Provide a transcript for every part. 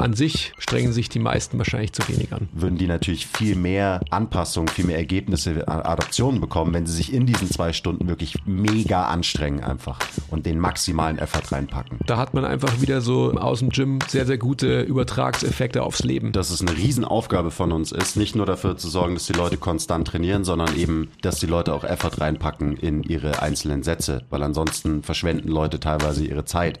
an sich strengen sich die meisten wahrscheinlich zu wenig an. Würden die natürlich viel mehr Anpassungen, viel mehr Ergebnisse, Adaptionen bekommen, wenn sie sich in diesen zwei Stunden wirklich mega anstrengen einfach und den maximalen Effort reinpacken. Da hat man einfach wieder so aus dem Gym sehr, sehr gute Übertragseffekte aufs Leben. Dass es eine Riesenaufgabe von uns ist, nicht nur dafür zu sorgen, dass die Leute konstant trainieren, sondern eben, dass die Leute auch Effort reinpacken in ihre einzelnen Sätze, weil ansonsten verschwenden Leute teilweise ihre Zeit.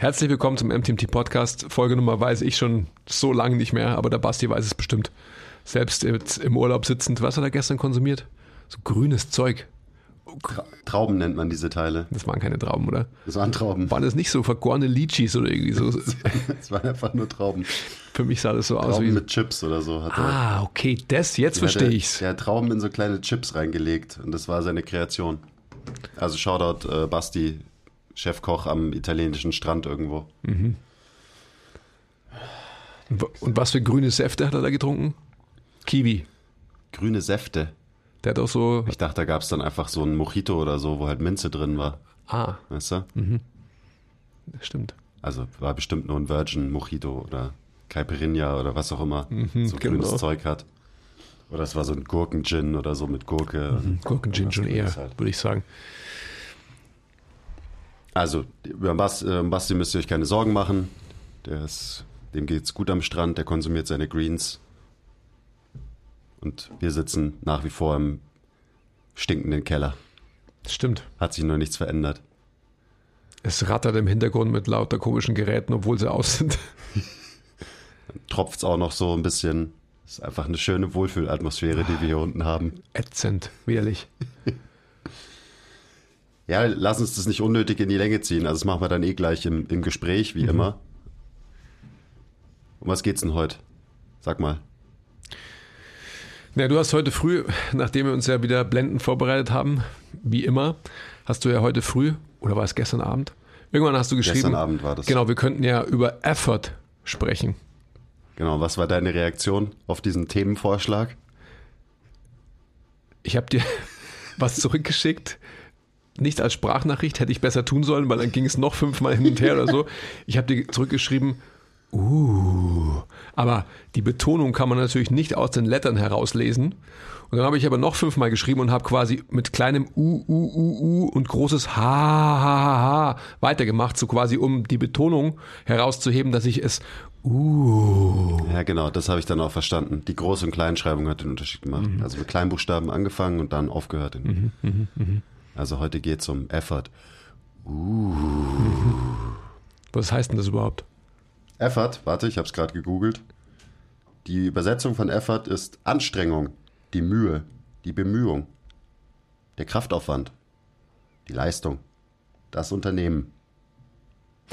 Herzlich willkommen zum MTMT Podcast. Folgenummer weiß ich schon so lange nicht mehr, aber der Basti weiß es bestimmt. Selbst im Urlaub sitzend. Was hat er gestern konsumiert? So grünes Zeug. Tra Trauben nennt man diese Teile. Das waren keine Trauben, oder? Das waren Trauben. Waren das nicht so vergorene Litchis oder irgendwie so? das waren einfach nur Trauben. Für mich sah das so Trauben aus wie. mit Chips oder so. Hat ah, okay, das, jetzt verstehe ich's. Er hat Trauben in so kleine Chips reingelegt und das war seine Kreation. Also Shoutout äh, Basti, Chefkoch am italienischen Strand irgendwo. Mhm. Und was für grüne Säfte hat er da getrunken? Kiwi. Grüne Säfte. Der hat auch so. Ich dachte, da gab es dann einfach so ein Mojito oder so, wo halt Minze drin war. Ah. Weißt du? Mhm. Das stimmt. Also war bestimmt nur ein Virgin Mojito oder Caipirinha oder was auch immer mhm, so genau. grünes Zeug hat. Oder es war so ein Gurkengin oder so mit Gurke. Mhm. Gurkengin schon eher, halt. würde ich sagen. Also, über Basti, äh, Basti müsst ihr euch keine Sorgen machen. Der ist, dem geht's gut am Strand, der konsumiert seine Greens. Und wir sitzen nach wie vor im stinkenden Keller. Stimmt. Hat sich noch nichts verändert. Es rattert im Hintergrund mit lauter komischen Geräten, obwohl sie aus sind. Dann tropft es auch noch so ein bisschen. Es ist einfach eine schöne Wohlfühlatmosphäre, die wir hier unten haben. Ätzend, widerlich. ja, lass uns das nicht unnötig in die Länge ziehen. Also das machen wir dann eh gleich im, im Gespräch, wie mhm. immer. Um was geht's denn heute? Sag mal. Ja, du hast heute früh, nachdem wir uns ja wieder blendend vorbereitet haben, wie immer, hast du ja heute früh, oder war es gestern Abend? Irgendwann hast du geschrieben. Gestern Abend war das. Genau, wir könnten ja über Effort sprechen. Genau, was war deine Reaktion auf diesen Themenvorschlag? Ich habe dir was zurückgeschickt. Nicht als Sprachnachricht, hätte ich besser tun sollen, weil dann ging es noch fünfmal hin und her oder so. Ich habe dir zurückgeschrieben, uh, aber die Betonung kann man natürlich nicht aus den Lettern herauslesen. Und dann habe ich aber noch fünfmal geschrieben und habe quasi mit kleinem U, U, U, U und großes H, H, H, H weitergemacht, so quasi um die Betonung herauszuheben, dass ich es Uh. Ja, genau, das habe ich dann auch verstanden. Die Groß- und Kleinschreibung hat den Unterschied gemacht. Mhm. Also mit Kleinbuchstaben angefangen und dann aufgehört. Mhm, mh, mh. Also heute geht es um Effort. Uh. Was heißt denn das überhaupt? Effort, warte, ich habe es gerade gegoogelt. Die Übersetzung von Effort ist Anstrengung, die Mühe, die Bemühung, der Kraftaufwand, die Leistung, das Unternehmen,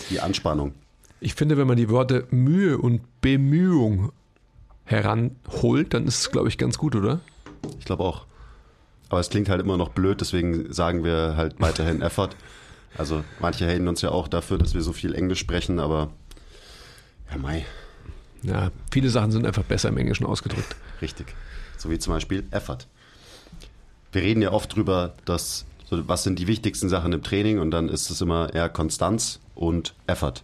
die Anspannung. Ich finde, wenn man die Worte Mühe und Bemühung heranholt, dann ist es, glaube ich, ganz gut, oder? Ich glaube auch. Aber es klingt halt immer noch blöd, deswegen sagen wir halt weiterhin Effort. Also manche haten uns ja auch dafür, dass wir so viel Englisch sprechen, aber ja, Mai. Ja, viele Sachen sind einfach besser im Englischen ausgedrückt. Richtig. So wie zum Beispiel Effort. Wir reden ja oft drüber, dass, so, was sind die wichtigsten Sachen im Training und dann ist es immer eher Konstanz und Effort.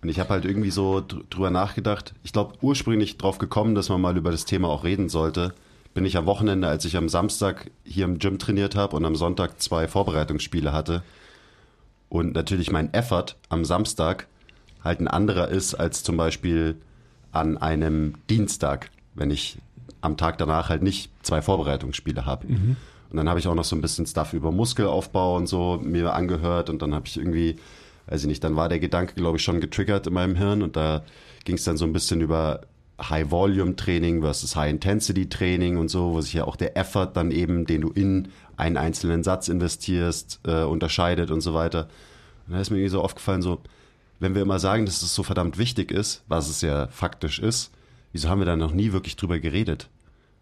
Und ich habe halt irgendwie so drüber nachgedacht. Ich glaube, ursprünglich drauf gekommen, dass man mal über das Thema auch reden sollte. Bin ich am Wochenende, als ich am Samstag hier im Gym trainiert habe und am Sonntag zwei Vorbereitungsspiele hatte. Und natürlich mein Effort am Samstag halt ein anderer ist als zum Beispiel an einem Dienstag, wenn ich am Tag danach halt nicht zwei Vorbereitungsspiele habe. Mhm. Und dann habe ich auch noch so ein bisschen Stuff über Muskelaufbau und so mir angehört und dann habe ich irgendwie weiß ich nicht, dann war der Gedanke, glaube ich, schon getriggert in meinem Hirn und da ging es dann so ein bisschen über High-Volume-Training versus High-Intensity-Training und so, wo sich ja auch der Effort dann eben, den du in einen einzelnen Satz investierst, äh, unterscheidet und so weiter. Und da ist mir irgendwie so aufgefallen, so, wenn wir immer sagen, dass es so verdammt wichtig ist, was es ja faktisch ist, wieso haben wir da noch nie wirklich drüber geredet?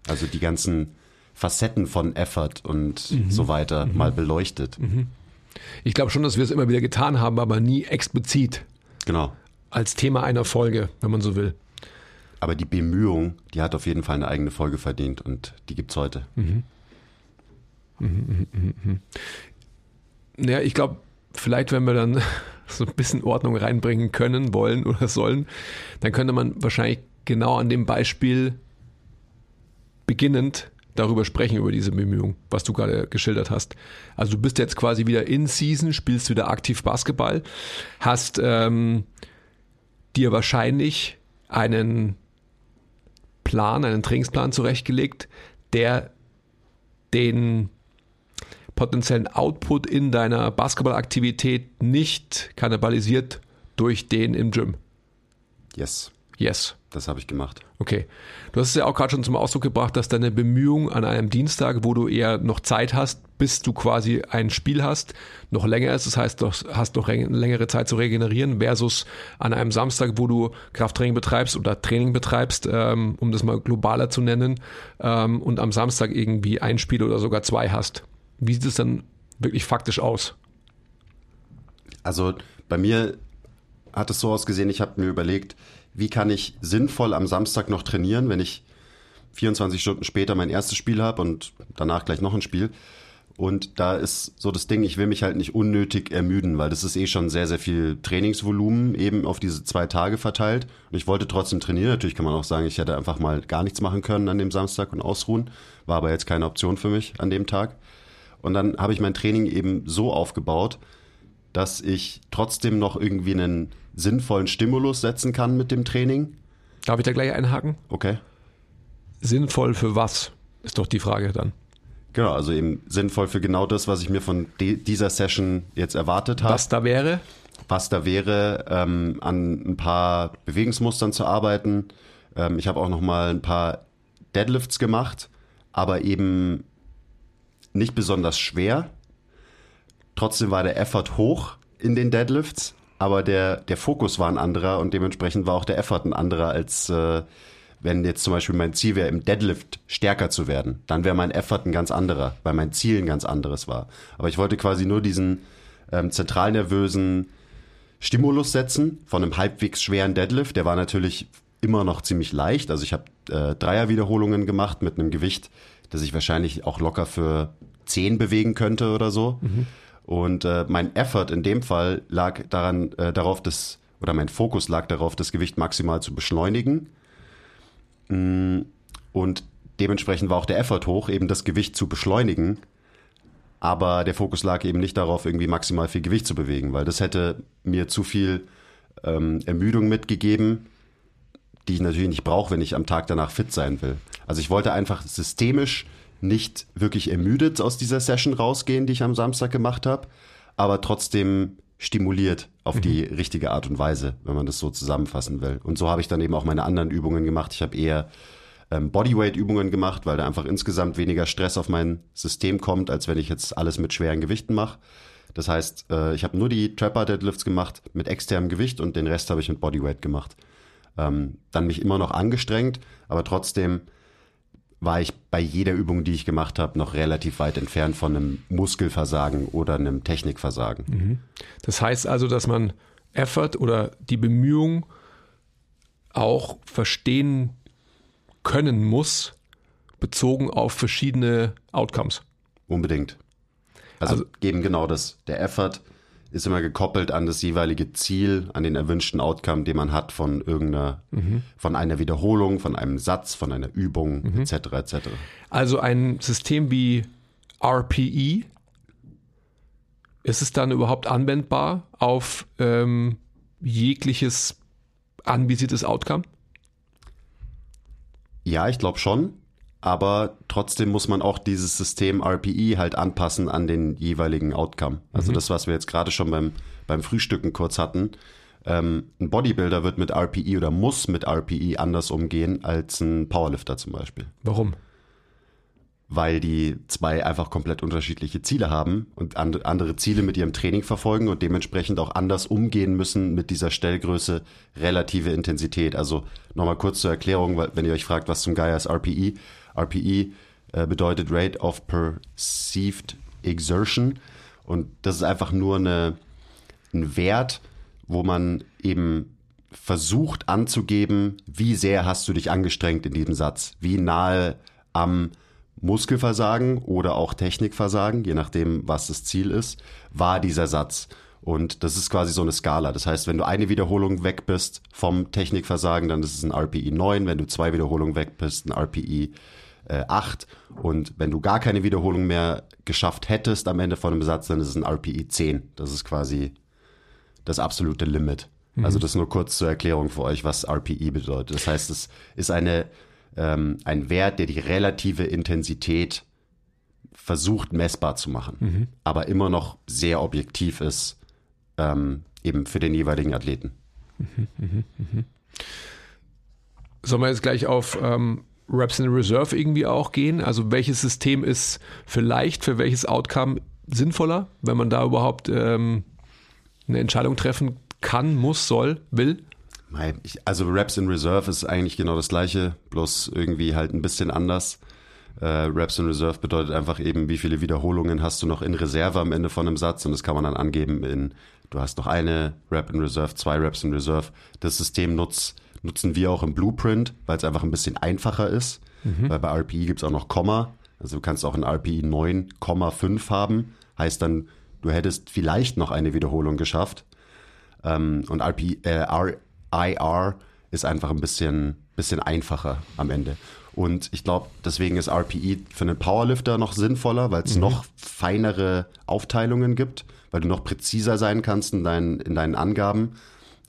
Also die ganzen Facetten von Effort und mhm. so weiter mhm. mal beleuchtet. Mhm. Ich glaube schon, dass wir es immer wieder getan haben, aber nie explizit. Genau. Als Thema einer Folge, wenn man so will. Aber die Bemühung, die hat auf jeden Fall eine eigene Folge verdient und die gibt es heute. Mhm. Mhm, mhm, mhm. Ja, ich glaube, vielleicht, wenn wir dann so ein bisschen Ordnung reinbringen können, wollen oder sollen, dann könnte man wahrscheinlich genau an dem Beispiel beginnend darüber sprechen, über diese Bemühung, was du gerade geschildert hast. Also du bist jetzt quasi wieder in Season, spielst wieder aktiv Basketball, hast ähm, dir wahrscheinlich einen Plan, einen Trainingsplan zurechtgelegt, der den potenziellen Output in deiner Basketballaktivität nicht kannibalisiert durch den im Gym. Yes. Yes. Das habe ich gemacht. Okay. Du hast es ja auch gerade schon zum Ausdruck gebracht, dass deine Bemühung an einem Dienstag, wo du eher noch Zeit hast, bis du quasi ein Spiel hast, noch länger ist. Das heißt, du hast noch längere Zeit zu regenerieren, versus an einem Samstag, wo du Krafttraining betreibst oder Training betreibst, ähm, um das mal globaler zu nennen, ähm, und am Samstag irgendwie ein Spiel oder sogar zwei hast. Wie sieht es dann wirklich faktisch aus? Also bei mir hat es so ausgesehen, ich habe mir überlegt, wie kann ich sinnvoll am Samstag noch trainieren, wenn ich 24 Stunden später mein erstes Spiel habe und danach gleich noch ein Spiel. Und da ist so das Ding, ich will mich halt nicht unnötig ermüden, weil das ist eh schon sehr, sehr viel Trainingsvolumen eben auf diese zwei Tage verteilt. Und ich wollte trotzdem trainieren. Natürlich kann man auch sagen, ich hätte einfach mal gar nichts machen können an dem Samstag und ausruhen. War aber jetzt keine Option für mich an dem Tag. Und dann habe ich mein Training eben so aufgebaut, dass ich trotzdem noch irgendwie einen sinnvollen Stimulus setzen kann mit dem Training. Darf ich da gleich einhaken? Okay. Sinnvoll für was? Ist doch die Frage dann. Genau, also eben sinnvoll für genau das, was ich mir von dieser Session jetzt erwartet habe. Was da wäre? Was da wäre, ähm, an ein paar Bewegungsmustern zu arbeiten. Ähm, ich habe auch noch mal ein paar Deadlifts gemacht, aber eben nicht besonders schwer. Trotzdem war der Effort hoch in den Deadlifts aber der, der Fokus war ein anderer und dementsprechend war auch der Effort ein anderer, als äh, wenn jetzt zum Beispiel mein Ziel wäre, im Deadlift stärker zu werden. Dann wäre mein Effort ein ganz anderer, weil mein Ziel ein ganz anderes war. Aber ich wollte quasi nur diesen ähm, zentralnervösen Stimulus setzen von einem halbwegs schweren Deadlift. Der war natürlich immer noch ziemlich leicht. Also ich habe äh, Dreierwiederholungen gemacht mit einem Gewicht, das ich wahrscheinlich auch locker für zehn bewegen könnte oder so. Mhm. Und äh, mein Effort in dem Fall lag daran, äh, darauf, das, oder mein Fokus lag darauf, das Gewicht maximal zu beschleunigen. Mm, und dementsprechend war auch der Effort hoch, eben das Gewicht zu beschleunigen. Aber der Fokus lag eben nicht darauf, irgendwie maximal viel Gewicht zu bewegen, weil das hätte mir zu viel ähm, Ermüdung mitgegeben, die ich natürlich nicht brauche, wenn ich am Tag danach fit sein will. Also ich wollte einfach systemisch nicht wirklich ermüdet aus dieser Session rausgehen, die ich am Samstag gemacht habe, aber trotzdem stimuliert auf mhm. die richtige Art und Weise, wenn man das so zusammenfassen will. Und so habe ich dann eben auch meine anderen Übungen gemacht. Ich habe eher ähm, Bodyweight-Übungen gemacht, weil da einfach insgesamt weniger Stress auf mein System kommt, als wenn ich jetzt alles mit schweren Gewichten mache. Das heißt, äh, ich habe nur die Trapper Deadlifts gemacht mit externem Gewicht und den Rest habe ich mit Bodyweight gemacht. Ähm, dann mich immer noch angestrengt, aber trotzdem war ich bei jeder Übung, die ich gemacht habe, noch relativ weit entfernt von einem Muskelversagen oder einem Technikversagen. Mhm. Das heißt also, dass man Effort oder die Bemühung auch verstehen können muss, bezogen auf verschiedene Outcomes. Unbedingt. Also, also eben genau das. Der Effort ist immer gekoppelt an das jeweilige Ziel, an den erwünschten Outcome, den man hat von irgendeiner, mhm. von einer Wiederholung, von einem Satz, von einer Übung, mhm. etc. etc. Also ein System wie RPE, ist es dann überhaupt anwendbar auf ähm, jegliches anvisiertes Outcome? Ja, ich glaube schon. Aber trotzdem muss man auch dieses System RPE halt anpassen an den jeweiligen Outcome. Also das, was wir jetzt gerade schon beim, beim Frühstücken kurz hatten. Ähm, ein Bodybuilder wird mit RPE oder muss mit RPE anders umgehen als ein Powerlifter zum Beispiel. Warum? Weil die zwei einfach komplett unterschiedliche Ziele haben und and andere Ziele mit ihrem Training verfolgen und dementsprechend auch anders umgehen müssen mit dieser Stellgröße relative Intensität. Also nochmal kurz zur Erklärung, wenn ihr euch fragt, was zum Geier ist RPE. RPE äh, bedeutet Rate of Perceived Exertion und das ist einfach nur eine, ein Wert, wo man eben versucht anzugeben, wie sehr hast du dich angestrengt in diesem Satz, wie nahe am Muskelversagen oder auch Technikversagen, je nachdem, was das Ziel ist, war dieser Satz. Und das ist quasi so eine Skala. Das heißt, wenn du eine Wiederholung weg bist vom Technikversagen, dann ist es ein RPI 9. Wenn du zwei Wiederholungen weg bist, ein RPI äh, 8. Und wenn du gar keine Wiederholung mehr geschafft hättest am Ende von einem Satz, dann ist es ein RPI 10. Das ist quasi das absolute Limit. Also das nur kurz zur Erklärung für euch, was RPI bedeutet. Das heißt, es ist eine ähm, ein Wert, der die relative Intensität versucht messbar zu machen, aber immer noch sehr objektiv ist, ähm, eben für den jeweiligen Athleten. Sollen wir jetzt gleich auf ähm, Reps in Reserve irgendwie auch gehen? Also welches System ist vielleicht für welches Outcome sinnvoller, wenn man da überhaupt ähm, eine Entscheidung treffen kann, muss, soll, will? Also Reps in Reserve ist eigentlich genau das gleiche, bloß irgendwie halt ein bisschen anders. Äh, Reps in Reserve bedeutet einfach eben, wie viele Wiederholungen hast du noch in Reserve am Ende von einem Satz und das kann man dann angeben in, du hast noch eine Rep in Reserve, zwei Reps in Reserve. Das System nutz, nutzen wir auch im Blueprint, weil es einfach ein bisschen einfacher ist, weil bei RPI gibt's auch noch Komma, also du kannst auch ein RPI 9,5 haben, heißt dann, du hättest vielleicht noch eine Wiederholung geschafft. Ähm, und RP, äh, RIR ist einfach ein bisschen, bisschen einfacher am Ende. Und ich glaube, deswegen ist RPE für einen Powerlifter noch sinnvoller, weil es noch feinere Aufteilungen gibt, weil du noch präziser sein kannst in deinen, in deinen Angaben,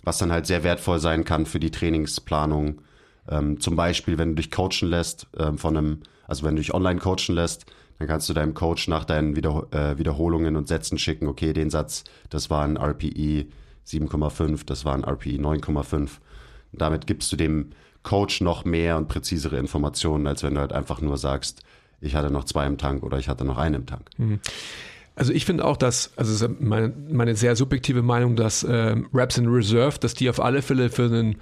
was dann halt sehr wertvoll sein kann für die Trainingsplanung. Ähm, zum Beispiel, wenn du dich coachen lässt ähm, von einem, also wenn du dich online coachen lässt, dann kannst du deinem Coach nach deinen Wieder äh, Wiederholungen und Sätzen schicken, okay, den Satz, das war ein RPE 7,5, das war ein RPE 9,5. Damit gibst du dem Coach noch mehr und präzisere Informationen, als wenn du halt einfach nur sagst, ich hatte noch zwei im Tank oder ich hatte noch einen im Tank. Also ich finde auch, dass, also es ist meine, meine sehr subjektive Meinung, dass ähm, Reps in Reserve, dass die auf alle Fälle für einen,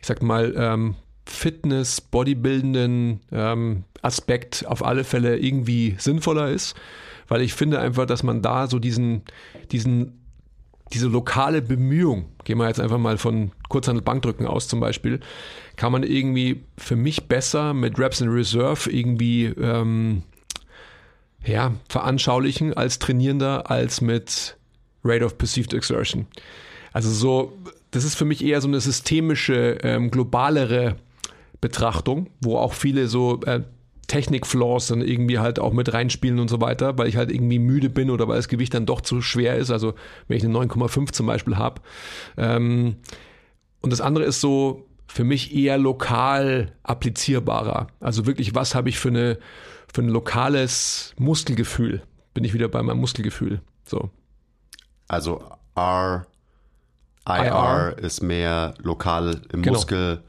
ich sag mal, ähm, Fitness, Bodybuildenden ähm, Aspekt auf alle Fälle irgendwie sinnvoller ist, weil ich finde einfach, dass man da so diesen, diesen, diese lokale Bemühung, gehen wir jetzt einfach mal von Kurzhandel Bankdrücken aus zum Beispiel, kann man irgendwie für mich besser mit Reps in Reserve irgendwie ähm, ja, veranschaulichen als Trainierender als mit Rate of Perceived Exertion. Also so, das ist für mich eher so eine systemische, ähm, globalere Betrachtung, wo auch viele so äh, Technik-Flaws dann irgendwie halt auch mit reinspielen und so weiter, weil ich halt irgendwie müde bin oder weil das Gewicht dann doch zu schwer ist. Also wenn ich eine 9,5 zum Beispiel habe. Ähm, und das andere ist so für mich eher lokal applizierbarer. Also wirklich, was habe ich für, eine, für ein lokales Muskelgefühl? Bin ich wieder bei meinem Muskelgefühl. So. Also R, IR, IR. ist mehr lokal im Genau. Muskel,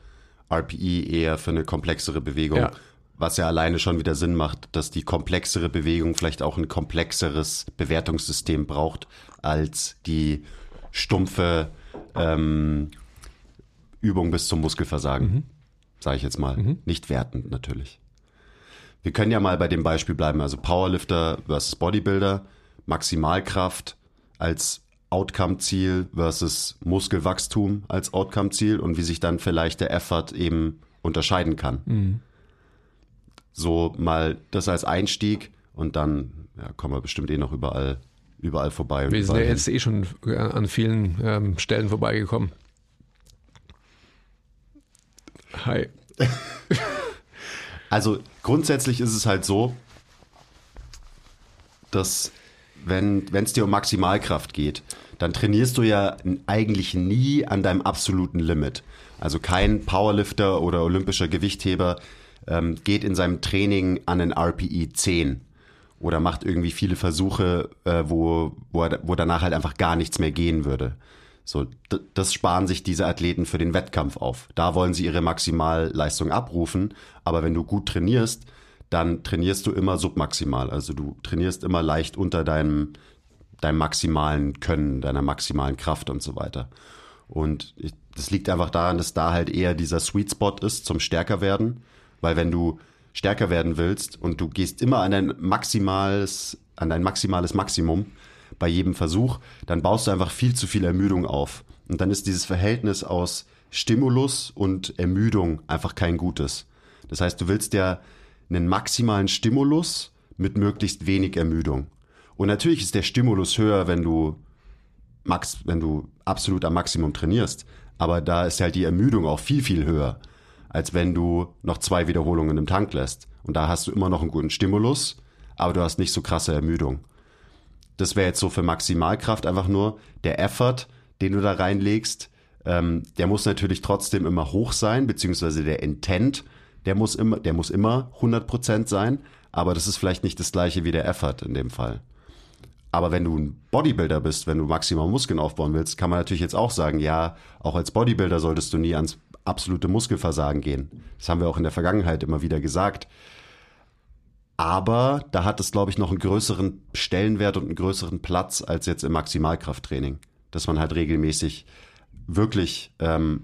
RPE eher für eine komplexere Bewegung. Ja. Was ja alleine schon wieder Sinn macht, dass die komplexere Bewegung vielleicht auch ein komplexeres Bewertungssystem braucht als die stumpfe ähm, Übung bis zum Muskelversagen. Sage ich jetzt mal. Nicht wertend natürlich. Wir können ja mal bei dem Beispiel bleiben. Also Powerlifter versus Bodybuilder, Maximalkraft als Outcome-Ziel versus Muskelwachstum als Outcome-Ziel und wie sich dann vielleicht der Effort eben unterscheiden kann. So mal das als Einstieg und dann ja, kommen wir bestimmt eh noch überall, überall vorbei. Wir sind ja jetzt eh schon äh, an vielen ähm, Stellen vorbeigekommen. Hi. Also grundsätzlich ist es halt so, dass wenn es dir um Maximalkraft geht, dann trainierst du ja eigentlich nie an deinem absoluten Limit. Also kein Powerlifter oder olympischer Gewichtheber ähm, geht in seinem Training an den RPE 10 oder macht irgendwie viele Versuche, äh, wo, wo, er, wo danach halt einfach gar nichts mehr gehen würde. So, das sparen sich diese Athleten für den Wettkampf auf. Da wollen sie ihre Maximalleistung abrufen, aber wenn du gut trainierst, dann trainierst du immer submaximal. Also du trainierst immer leicht unter deinem, deinem maximalen Können, deiner maximalen Kraft und so weiter. Und das liegt einfach daran, dass da halt eher dieser Sweet Spot ist zum stärker werden, weil wenn du stärker werden willst und du gehst immer an dein maximales, an dein maximales Maximum bei jedem Versuch, dann baust du einfach viel zu viel Ermüdung auf. Und dann ist dieses Verhältnis aus Stimulus und Ermüdung einfach kein gutes. Das heißt, du willst ja einen maximalen Stimulus mit möglichst wenig Ermüdung. Und natürlich ist der Stimulus höher, wenn du max, wenn du absolut am Maximum trainierst. Aber da ist halt die Ermüdung auch viel, viel höher, als wenn du noch zwei Wiederholungen im Tank lässt. Und da hast du immer noch einen guten Stimulus, aber du hast nicht so krasse Ermüdung. Das wäre jetzt so für Maximalkraft einfach nur der Effort, den du da reinlegst. Ähm, der muss natürlich trotzdem immer hoch sein, beziehungsweise der Intent, der muss immer, der muss immer 100% sein, aber das ist vielleicht nicht das gleiche wie der Effort in dem Fall. Aber wenn du ein Bodybuilder bist, wenn du maximal Muskeln aufbauen willst, kann man natürlich jetzt auch sagen, ja, auch als Bodybuilder solltest du nie ans absolute Muskelversagen gehen. Das haben wir auch in der Vergangenheit immer wieder gesagt. Aber da hat es, glaube ich, noch einen größeren Stellenwert und einen größeren Platz als jetzt im Maximalkrafttraining. Dass man halt regelmäßig wirklich ähm,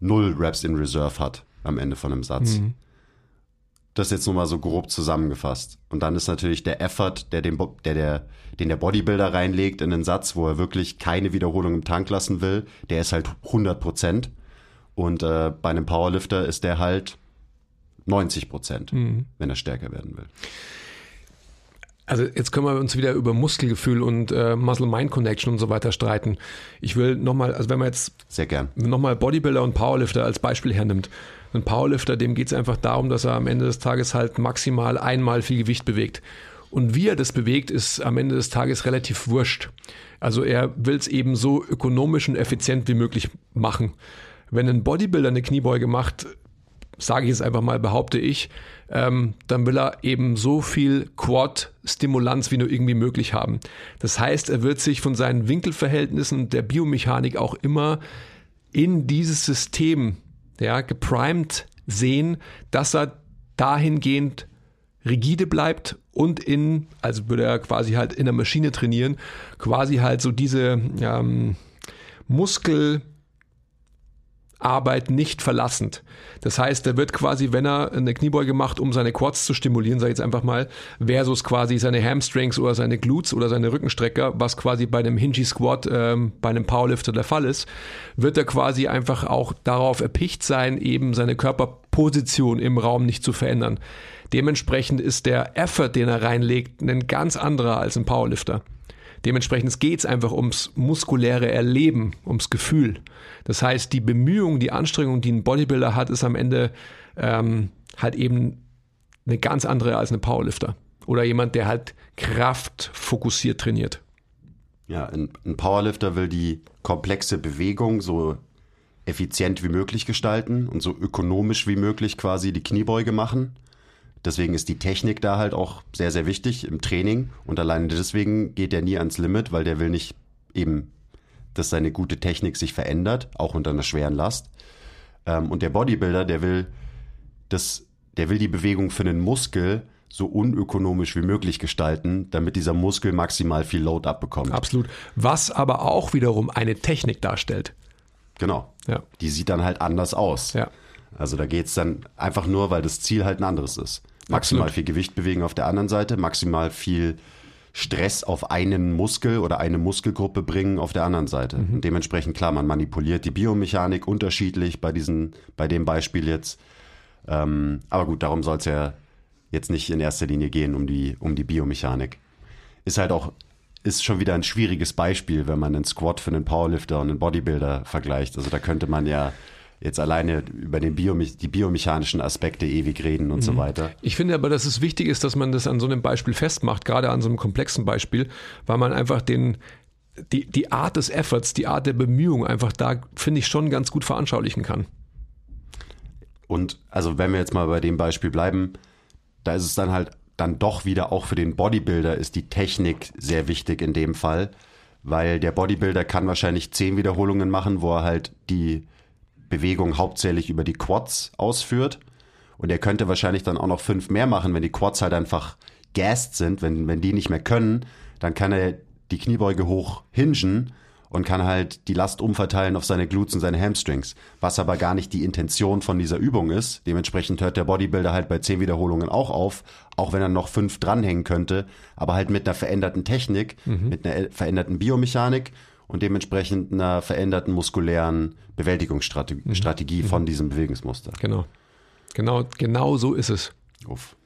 null Reps in Reserve hat am Ende von einem Satz. Mhm. Das jetzt nur mal so grob zusammengefasst. Und dann ist natürlich der Effort, der den, der, der, den der Bodybuilder reinlegt in den Satz, wo er wirklich keine Wiederholung im Tank lassen will, der ist halt 100 Prozent. Und äh, bei einem Powerlifter ist der halt 90 Prozent, mhm. wenn er stärker werden will. Also jetzt können wir uns wieder über Muskelgefühl und äh, Muscle-Mind-Connection und so weiter streiten. Ich will nochmal, also wenn man jetzt sehr gern nochmal Bodybuilder und Powerlifter als Beispiel hernimmt, ein Powerlifter, dem geht es einfach darum, dass er am Ende des Tages halt maximal einmal viel Gewicht bewegt. Und wie er das bewegt, ist am Ende des Tages relativ wurscht. Also er will es eben so ökonomisch und effizient wie möglich machen. Wenn ein Bodybuilder eine Kniebeuge macht, sage ich es einfach mal, behaupte ich, ähm, dann will er eben so viel Quad-Stimulanz wie nur irgendwie möglich haben. Das heißt, er wird sich von seinen Winkelverhältnissen der Biomechanik auch immer in dieses System ja, geprimed sehen, dass er dahingehend rigide bleibt und in, also würde er quasi halt in der Maschine trainieren, quasi halt so diese ähm, Muskel Arbeit nicht verlassend. Das heißt, er wird quasi, wenn er eine Kniebeuge macht, um seine Quads zu stimulieren, sage ich jetzt einfach mal, versus quasi seine Hamstrings oder seine Glutes oder seine Rückenstrecker, was quasi bei einem Hingy Squat, ähm, bei einem Powerlifter der Fall ist, wird er quasi einfach auch darauf erpicht sein, eben seine Körperposition im Raum nicht zu verändern. Dementsprechend ist der Effort, den er reinlegt, ein ganz anderer als ein Powerlifter. Dementsprechend geht es einfach ums muskuläre Erleben, ums Gefühl. Das heißt, die Bemühung, die Anstrengung, die ein Bodybuilder hat, ist am Ende ähm, halt eben eine ganz andere als ein Powerlifter. Oder jemand, der halt kraftfokussiert trainiert. Ja, ein, ein Powerlifter will die komplexe Bewegung so effizient wie möglich gestalten und so ökonomisch wie möglich quasi die Kniebeuge machen. Deswegen ist die Technik da halt auch sehr, sehr wichtig im Training. Und alleine deswegen geht er nie ans Limit, weil der will nicht eben dass seine gute Technik sich verändert, auch unter einer schweren Last. Ähm, und der Bodybuilder, der will das, der will die Bewegung für einen Muskel so unökonomisch wie möglich gestalten, damit dieser Muskel maximal viel Load abbekommt. Absolut. Was aber auch wiederum eine Technik darstellt. Genau. Ja. Die sieht dann halt anders aus. Ja. Also da geht es dann einfach nur, weil das Ziel halt ein anderes ist. Maximal Absolut. viel Gewicht bewegen auf der anderen Seite, maximal viel Stress auf einen Muskel oder eine Muskelgruppe bringen auf der anderen Seite. Mhm. dementsprechend, klar, man manipuliert die Biomechanik unterschiedlich bei diesen, bei dem Beispiel jetzt. Ähm, aber gut, darum soll es ja jetzt nicht in erster Linie gehen, um die, um die Biomechanik. Ist halt auch, ist schon wieder ein schwieriges Beispiel, wenn man einen Squat für einen Powerlifter und einen Bodybuilder vergleicht. Also da könnte man ja jetzt alleine über den Biome die biomechanischen Aspekte ewig reden und mhm. so weiter. Ich finde aber, dass es wichtig ist, dass man das an so einem Beispiel festmacht, gerade an so einem komplexen Beispiel, weil man einfach den, die, die Art des Efforts, die Art der Bemühung einfach da, finde ich, schon ganz gut veranschaulichen kann. Und also wenn wir jetzt mal bei dem Beispiel bleiben, da ist es dann halt dann doch wieder auch für den Bodybuilder ist die Technik sehr wichtig in dem Fall, weil der Bodybuilder kann wahrscheinlich zehn Wiederholungen machen, wo er halt die Bewegung hauptsächlich über die Quads ausführt. Und er könnte wahrscheinlich dann auch noch fünf mehr machen, wenn die Quads halt einfach gassed sind, wenn, wenn die nicht mehr können, dann kann er die Kniebeuge hoch hingen und kann halt die Last umverteilen auf seine Glutes und seine Hamstrings, was aber gar nicht die Intention von dieser Übung ist. Dementsprechend hört der Bodybuilder halt bei zehn Wiederholungen auch auf, auch wenn er noch fünf dranhängen könnte, aber halt mit einer veränderten Technik, mhm. mit einer veränderten Biomechanik und dementsprechend einer veränderten muskulären Bewältigungsstrategie mhm. von diesem Bewegungsmuster. Genau. Genau, genau so ist es. Uff.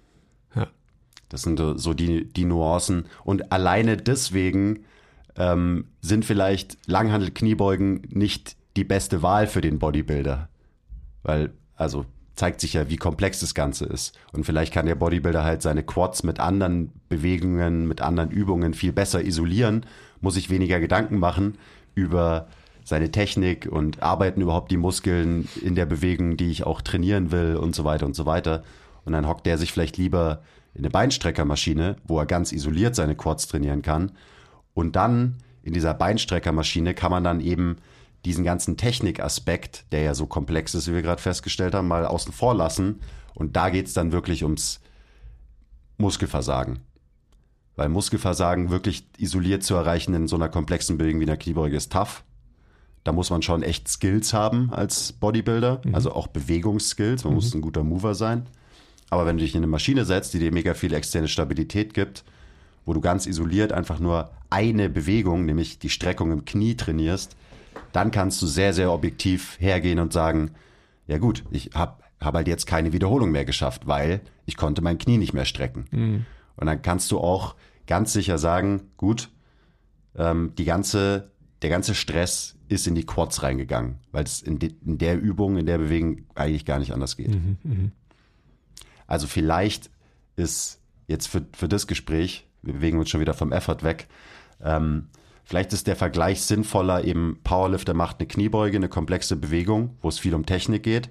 Ja. Das sind so die, die Nuancen. Und alleine deswegen ähm, sind vielleicht Langhandel-Kniebeugen nicht die beste Wahl für den Bodybuilder. Weil, also zeigt sich ja, wie komplex das Ganze ist. Und vielleicht kann der Bodybuilder halt seine Quads mit anderen Bewegungen, mit anderen Übungen viel besser isolieren, muss sich weniger Gedanken machen über seine Technik und arbeiten überhaupt die Muskeln in der Bewegung, die ich auch trainieren will und so weiter und so weiter. Und dann hockt der sich vielleicht lieber in eine Beinstreckermaschine, wo er ganz isoliert seine Quads trainieren kann, und dann in dieser Beinstreckermaschine kann man dann eben diesen ganzen Technikaspekt, der ja so komplex ist, wie wir gerade festgestellt haben, mal außen vor lassen. Und da geht es dann wirklich ums Muskelversagen. Weil Muskelversagen wirklich isoliert zu erreichen in so einer komplexen Bewegung wie einer Kniebeuge ist tough. Da muss man schon echt Skills haben als Bodybuilder, mhm. also auch Bewegungsskills. Man mhm. muss ein guter Mover sein. Aber wenn du dich in eine Maschine setzt, die dir mega viel externe Stabilität gibt, wo du ganz isoliert einfach nur eine Bewegung, nämlich die Streckung im Knie trainierst, dann kannst du sehr, sehr objektiv hergehen und sagen, ja gut, ich habe hab halt jetzt keine Wiederholung mehr geschafft, weil ich konnte mein Knie nicht mehr strecken. Mhm. Und dann kannst du auch ganz sicher sagen, gut, ähm, die ganze, der ganze Stress ist in die Quads reingegangen, weil es in, de, in, der Übung, in der Bewegung eigentlich gar nicht anders geht. Mhm, mh. Also vielleicht ist jetzt für, für das Gespräch wir bewegen uns schon wieder vom Effort weg. Ähm, vielleicht ist der Vergleich sinnvoller, eben Powerlifter macht eine Kniebeuge, eine komplexe Bewegung, wo es viel um Technik geht.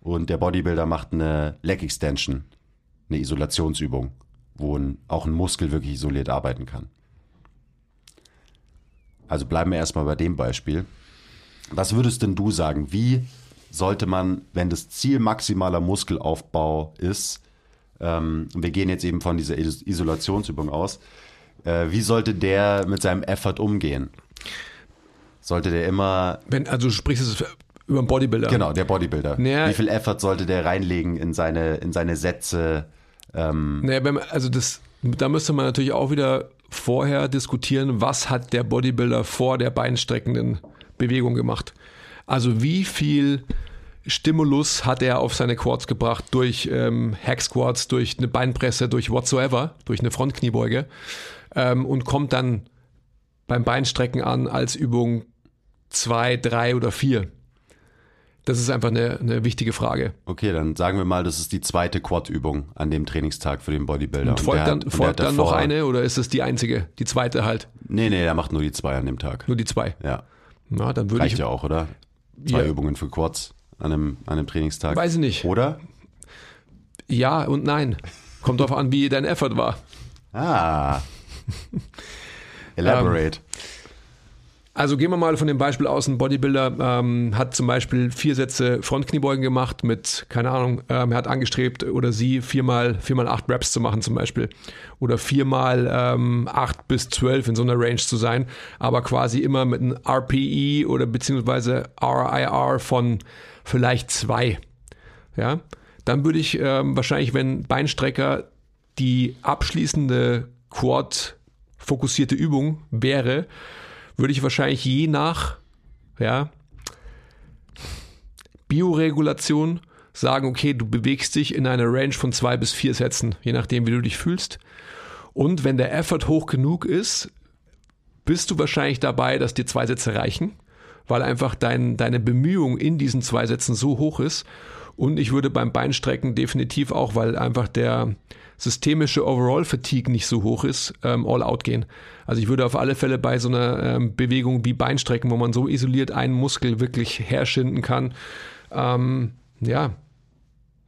Und der Bodybuilder macht eine Leg Extension, eine Isolationsübung, wo ein, auch ein Muskel wirklich isoliert arbeiten kann. Also bleiben wir erstmal bei dem Beispiel. Was würdest denn du sagen? Wie sollte man, wenn das Ziel maximaler Muskelaufbau ist, ähm, wir gehen jetzt eben von dieser Is Isolationsübung aus, äh, wie sollte der mit seinem Effort umgehen? Sollte der immer. Wenn, also du sprichst es über einen Bodybuilder. Genau, der Bodybuilder. Naja, wie viel Effort sollte der reinlegen in seine, in seine Sätze? Ähm, naja, man, also das, da müsste man natürlich auch wieder vorher diskutieren, was hat der Bodybuilder vor der beinstreckenden Bewegung gemacht. Also wie viel Stimulus hat er auf seine Quads gebracht durch ähm, Hack Squats, durch eine Beinpresse, durch whatsoever, durch eine Frontkniebeuge ähm, und kommt dann beim Beinstrecken an als Übung zwei, drei oder vier. Das ist einfach eine, eine wichtige Frage. Okay, dann sagen wir mal, das ist die zweite Quad-Übung an dem Trainingstag für den Bodybuilder. Und folgt und dann, folgt dann noch eine oder ist es die einzige, die zweite halt? Nee, nee, er macht nur die zwei an dem Tag. Nur die zwei? Ja. Na, dann würde Reicht ich, ja auch, oder? Zwei ja. Übungen für Quads an einem, an einem Trainingstag. Weiß ich nicht. Oder? Ja und nein. Kommt darauf an, wie dein Effort war. Ah. Elaborate. Ähm, also gehen wir mal von dem Beispiel aus, ein Bodybuilder ähm, hat zum Beispiel vier Sätze Frontkniebeugen gemacht mit, keine Ahnung, ähm, er hat angestrebt oder sie viermal, viermal acht Reps zu machen zum Beispiel oder viermal ähm, acht bis zwölf in so einer Range zu sein, aber quasi immer mit einem RPE oder beziehungsweise RIR von vielleicht zwei. Ja, dann würde ich ähm, wahrscheinlich, wenn Beinstrecker die abschließende Quad fokussierte Übung wäre, würde ich wahrscheinlich je nach ja, Bioregulation sagen, okay, du bewegst dich in einer Range von zwei bis vier Sätzen, je nachdem, wie du dich fühlst. Und wenn der Effort hoch genug ist, bist du wahrscheinlich dabei, dass dir zwei Sätze reichen weil einfach dein, deine Bemühung in diesen zwei Sätzen so hoch ist. Und ich würde beim Beinstrecken definitiv auch, weil einfach der systemische Overall-Fatigue nicht so hoch ist, ähm, all out gehen. Also ich würde auf alle Fälle bei so einer ähm, Bewegung wie Beinstrecken, wo man so isoliert einen Muskel wirklich herschinden kann, ähm, ja,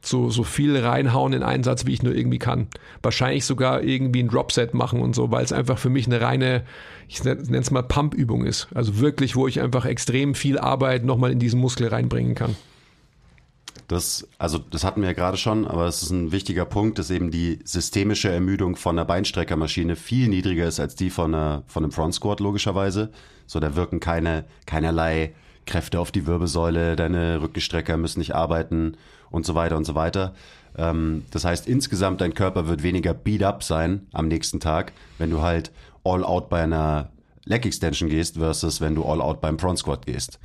so, so viel reinhauen in einen Satz, wie ich nur irgendwie kann. Wahrscheinlich sogar irgendwie ein Dropset machen und so, weil es einfach für mich eine reine, ich nenne es mal Pump-Übung ist. Also wirklich, wo ich einfach extrem viel Arbeit nochmal in diesen Muskel reinbringen kann. Das, also das hatten wir ja gerade schon, aber es ist ein wichtiger Punkt, dass eben die systemische Ermüdung von einer Beinstreckermaschine viel niedriger ist als die von, einer, von einem Front Squat logischerweise. So, da wirken keine, keinerlei Kräfte auf die Wirbelsäule, deine Rückenstrecker müssen nicht arbeiten und so weiter und so weiter. Ähm, das heißt, insgesamt dein Körper wird weniger beat up sein am nächsten Tag, wenn du halt all out bei einer Leg Extension gehst versus wenn du all out beim Front Squat gehst.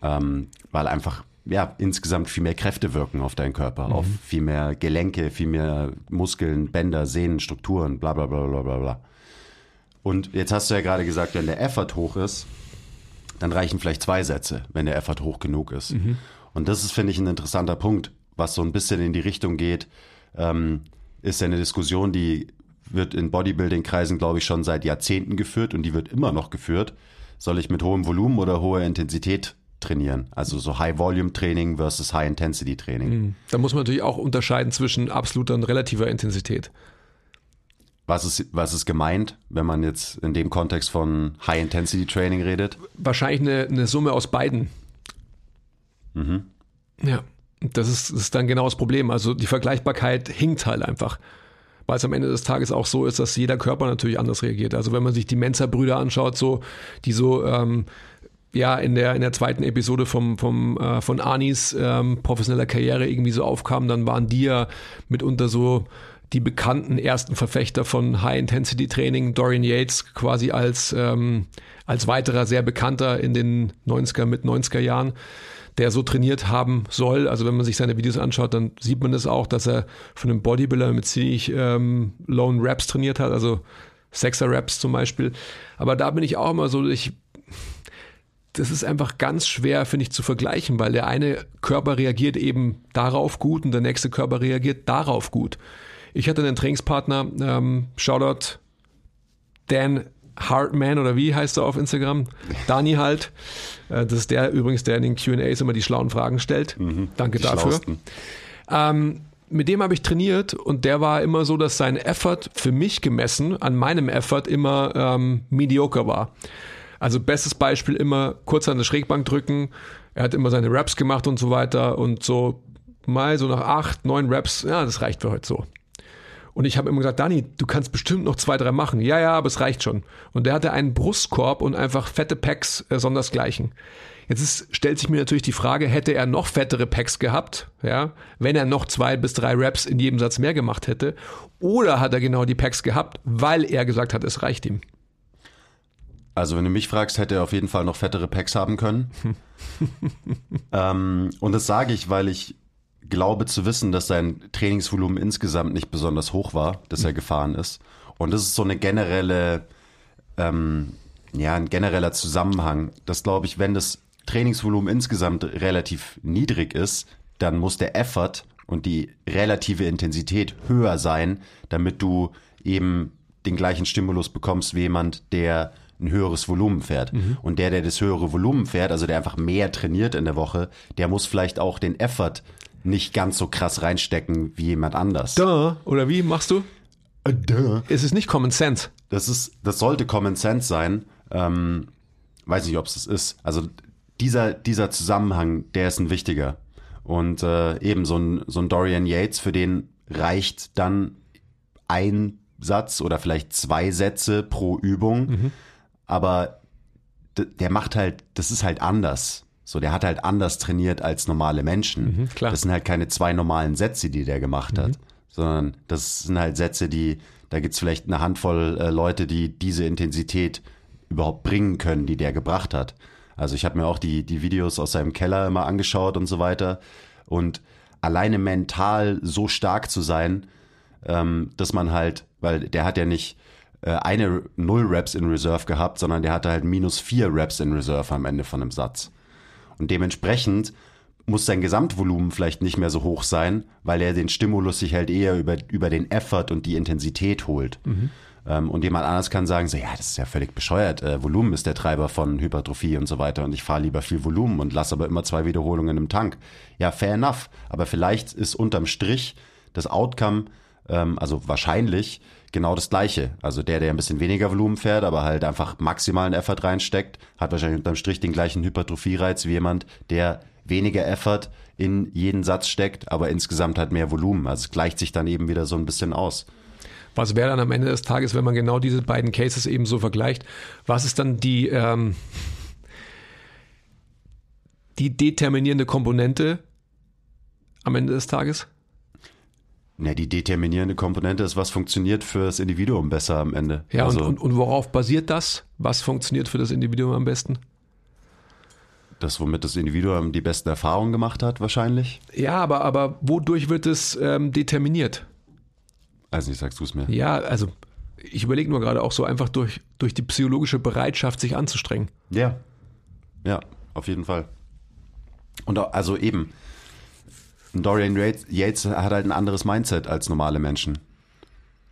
Ähm, weil einfach ja, insgesamt viel mehr Kräfte wirken auf deinen Körper, mhm. auf viel mehr Gelenke, viel mehr Muskeln, Bänder, Sehnen, Strukturen, bla bla bla bla bla bla. Und jetzt hast du ja gerade gesagt, wenn der Effort hoch ist, dann reichen vielleicht zwei Sätze, wenn der Effort hoch genug ist. Mhm. Und das ist, finde ich, ein interessanter Punkt, was so ein bisschen in die Richtung geht, ähm, ist eine Diskussion, die wird in Bodybuilding-Kreisen, glaube ich, schon seit Jahrzehnten geführt und die wird immer noch geführt. Soll ich mit hohem Volumen oder hoher Intensität trainieren. Also so High-Volume-Training versus High-Intensity-Training. Mhm. Da muss man natürlich auch unterscheiden zwischen absoluter und relativer Intensität. Was ist, was ist gemeint, wenn man jetzt in dem Kontext von High-Intensity-Training redet? Wahrscheinlich eine, eine Summe aus beiden. Mhm. Ja, das ist, das ist dann genau das Problem. Also die Vergleichbarkeit hinkt halt einfach weil es am Ende des Tages auch so ist, dass jeder Körper natürlich anders reagiert. Also wenn man sich die Mensa-Brüder anschaut, so, die so ähm, ja in der in der zweiten Episode vom vom äh, von Anis ähm, professioneller Karriere irgendwie so aufkam, dann waren die ja mitunter so die bekannten ersten Verfechter von High Intensity Training, Dorian Yates quasi als ähm, als weiterer sehr bekannter in den 90er mit 90er Jahren, der so trainiert haben soll. Also wenn man sich seine Videos anschaut, dann sieht man das auch, dass er von einem Bodybuilder mit ziemlich ähm, Lone Raps trainiert hat, also Sexer Raps zum Beispiel. Aber da bin ich auch immer so, ich das ist einfach ganz schwer, finde ich, zu vergleichen, weil der eine Körper reagiert eben darauf gut und der nächste Körper reagiert darauf gut. Ich hatte einen Trainingspartner, ähm, Shoutout Dan Hartman oder wie heißt er auf Instagram? Dani halt. Äh, das ist der übrigens, der in den QAs immer die schlauen Fragen stellt. Mhm, Danke dafür. Ähm, mit dem habe ich trainiert und der war immer so, dass sein Effort für mich gemessen an meinem Effort immer ähm, mediocre war. Also bestes Beispiel immer kurz an der Schrägbank drücken. Er hat immer seine Raps gemacht und so weiter und so mal so nach acht, neun Raps, ja, das reicht für heute so. Und ich habe immer gesagt, Dani, du kannst bestimmt noch zwei, drei machen. Ja, ja, aber es reicht schon. Und der hatte einen Brustkorb und einfach fette Packs, äh, sondersgleichen. Jetzt ist, stellt sich mir natürlich die Frage, hätte er noch fettere Packs gehabt, ja, wenn er noch zwei bis drei Raps in jedem Satz mehr gemacht hätte, oder hat er genau die Packs gehabt, weil er gesagt hat, es reicht ihm? Also wenn du mich fragst, hätte er auf jeden Fall noch fettere Packs haben können. ähm, und das sage ich, weil ich glaube zu wissen, dass sein Trainingsvolumen insgesamt nicht besonders hoch war, dass er gefahren ist. Und das ist so eine generelle, ähm, ja, ein genereller Zusammenhang. Das glaube ich, wenn das Trainingsvolumen insgesamt relativ niedrig ist, dann muss der Effort und die relative Intensität höher sein, damit du eben den gleichen Stimulus bekommst wie jemand, der ein höheres Volumen fährt. Mhm. Und der, der das höhere Volumen fährt, also der einfach mehr trainiert in der Woche, der muss vielleicht auch den Effort nicht ganz so krass reinstecken wie jemand anders. Da, oder wie machst du? Uh, duh. Es ist nicht Common Sense. Das ist, das sollte Common Sense sein. Ähm, weiß nicht, ob es das ist. Also dieser, dieser Zusammenhang, der ist ein wichtiger. Und äh, eben so ein, so ein Dorian Yates, für den reicht dann ein Satz oder vielleicht zwei Sätze pro Übung. Mhm aber der macht halt, das ist halt anders. So, der hat halt anders trainiert als normale Menschen. Mhm, das sind halt keine zwei normalen Sätze, die der gemacht mhm. hat, sondern das sind halt Sätze, die, da gibt's vielleicht eine Handvoll äh, Leute, die diese Intensität überhaupt bringen können, die der gebracht hat. Also ich habe mir auch die, die Videos aus seinem Keller immer angeschaut und so weiter. Und alleine mental so stark zu sein, ähm, dass man halt, weil der hat ja nicht, eine Null Raps in Reserve gehabt, sondern der hatte halt minus vier Raps in Reserve am Ende von einem Satz. Und dementsprechend muss sein Gesamtvolumen vielleicht nicht mehr so hoch sein, weil er den Stimulus sich halt eher über, über den Effort und die Intensität holt. Mhm. Ähm, und jemand anders kann sagen, so, ja, das ist ja völlig bescheuert. Äh, Volumen ist der Treiber von Hypertrophie und so weiter. Und ich fahre lieber viel Volumen und lasse aber immer zwei Wiederholungen im Tank. Ja, fair enough. Aber vielleicht ist unterm Strich das Outcome, ähm, also wahrscheinlich, genau das gleiche. Also der, der ein bisschen weniger Volumen fährt, aber halt einfach maximalen Effort reinsteckt, hat wahrscheinlich unterm Strich den gleichen Hypertrophie-Reiz wie jemand, der weniger Effort in jeden Satz steckt, aber insgesamt halt mehr Volumen. Also es gleicht sich dann eben wieder so ein bisschen aus. Was wäre dann am Ende des Tages, wenn man genau diese beiden Cases eben so vergleicht? Was ist dann die, ähm, die determinierende Komponente am Ende des Tages? Ja, die determinierende Komponente ist, was funktioniert für das Individuum besser am Ende. Ja, also, und, und, und worauf basiert das? Was funktioniert für das Individuum am besten? Das, womit das Individuum die besten Erfahrungen gemacht hat, wahrscheinlich. Ja, aber, aber wodurch wird es ähm, determiniert? Also nicht, sagst du es mir. Ja, also ich überlege nur gerade auch so einfach durch, durch die psychologische Bereitschaft, sich anzustrengen. Ja. Ja, auf jeden Fall. Und auch, also eben, Dorian Yates hat halt ein anderes Mindset als normale Menschen.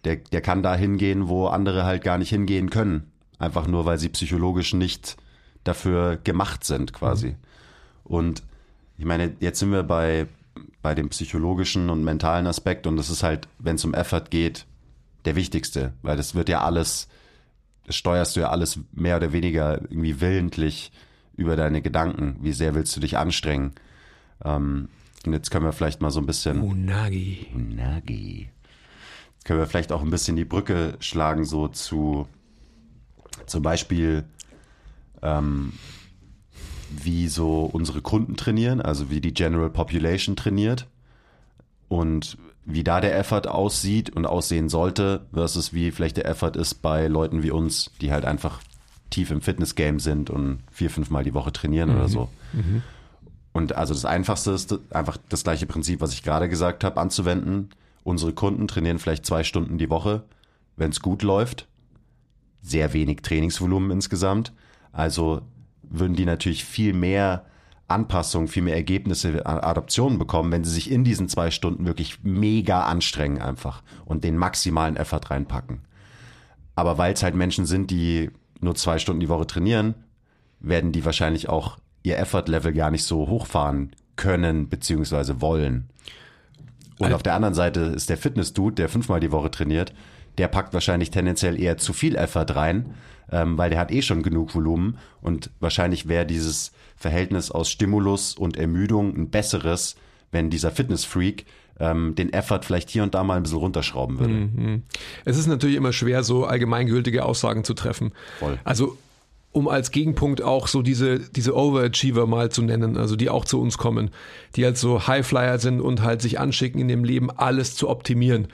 Der, der kann da hingehen, wo andere halt gar nicht hingehen können. Einfach nur, weil sie psychologisch nicht dafür gemacht sind, quasi. Mhm. Und ich meine, jetzt sind wir bei, bei dem psychologischen und mentalen Aspekt und das ist halt, wenn es um Effort geht, der wichtigste, weil das wird ja alles, das steuerst du ja alles mehr oder weniger irgendwie willentlich über deine Gedanken. Wie sehr willst du dich anstrengen? Ähm, und jetzt können wir vielleicht mal so ein bisschen. Unagi. Unagi. Jetzt können wir vielleicht auch ein bisschen die Brücke schlagen, so zu zum Beispiel, ähm, wie so unsere Kunden trainieren, also wie die General Population trainiert und wie da der Effort aussieht und aussehen sollte, versus wie vielleicht der Effort ist bei Leuten wie uns, die halt einfach tief im Fitness-Game sind und vier, fünfmal die Woche trainieren mhm. oder so. Mhm. Und also das Einfachste ist einfach das gleiche Prinzip, was ich gerade gesagt habe, anzuwenden. Unsere Kunden trainieren vielleicht zwei Stunden die Woche, wenn es gut läuft. Sehr wenig Trainingsvolumen insgesamt. Also würden die natürlich viel mehr Anpassungen, viel mehr Ergebnisse, Adaptionen bekommen, wenn sie sich in diesen zwei Stunden wirklich mega anstrengen einfach und den maximalen Effort reinpacken. Aber weil es halt Menschen sind, die nur zwei Stunden die Woche trainieren, werden die wahrscheinlich auch ihr Effort-Level gar nicht so hochfahren können bzw. wollen. Und auf der anderen Seite ist der Fitness-Dude, der fünfmal die Woche trainiert, der packt wahrscheinlich tendenziell eher zu viel Effort rein, ähm, weil der hat eh schon genug Volumen und wahrscheinlich wäre dieses Verhältnis aus Stimulus und Ermüdung ein besseres, wenn dieser Fitness-Freak ähm, den Effort vielleicht hier und da mal ein bisschen runterschrauben würde. Mhm. Es ist natürlich immer schwer, so allgemeingültige Aussagen zu treffen. Voll. Also um als Gegenpunkt auch so diese, diese Overachiever mal zu nennen, also die auch zu uns kommen, die halt so Highflyer sind und halt sich anschicken in dem Leben alles zu optimieren.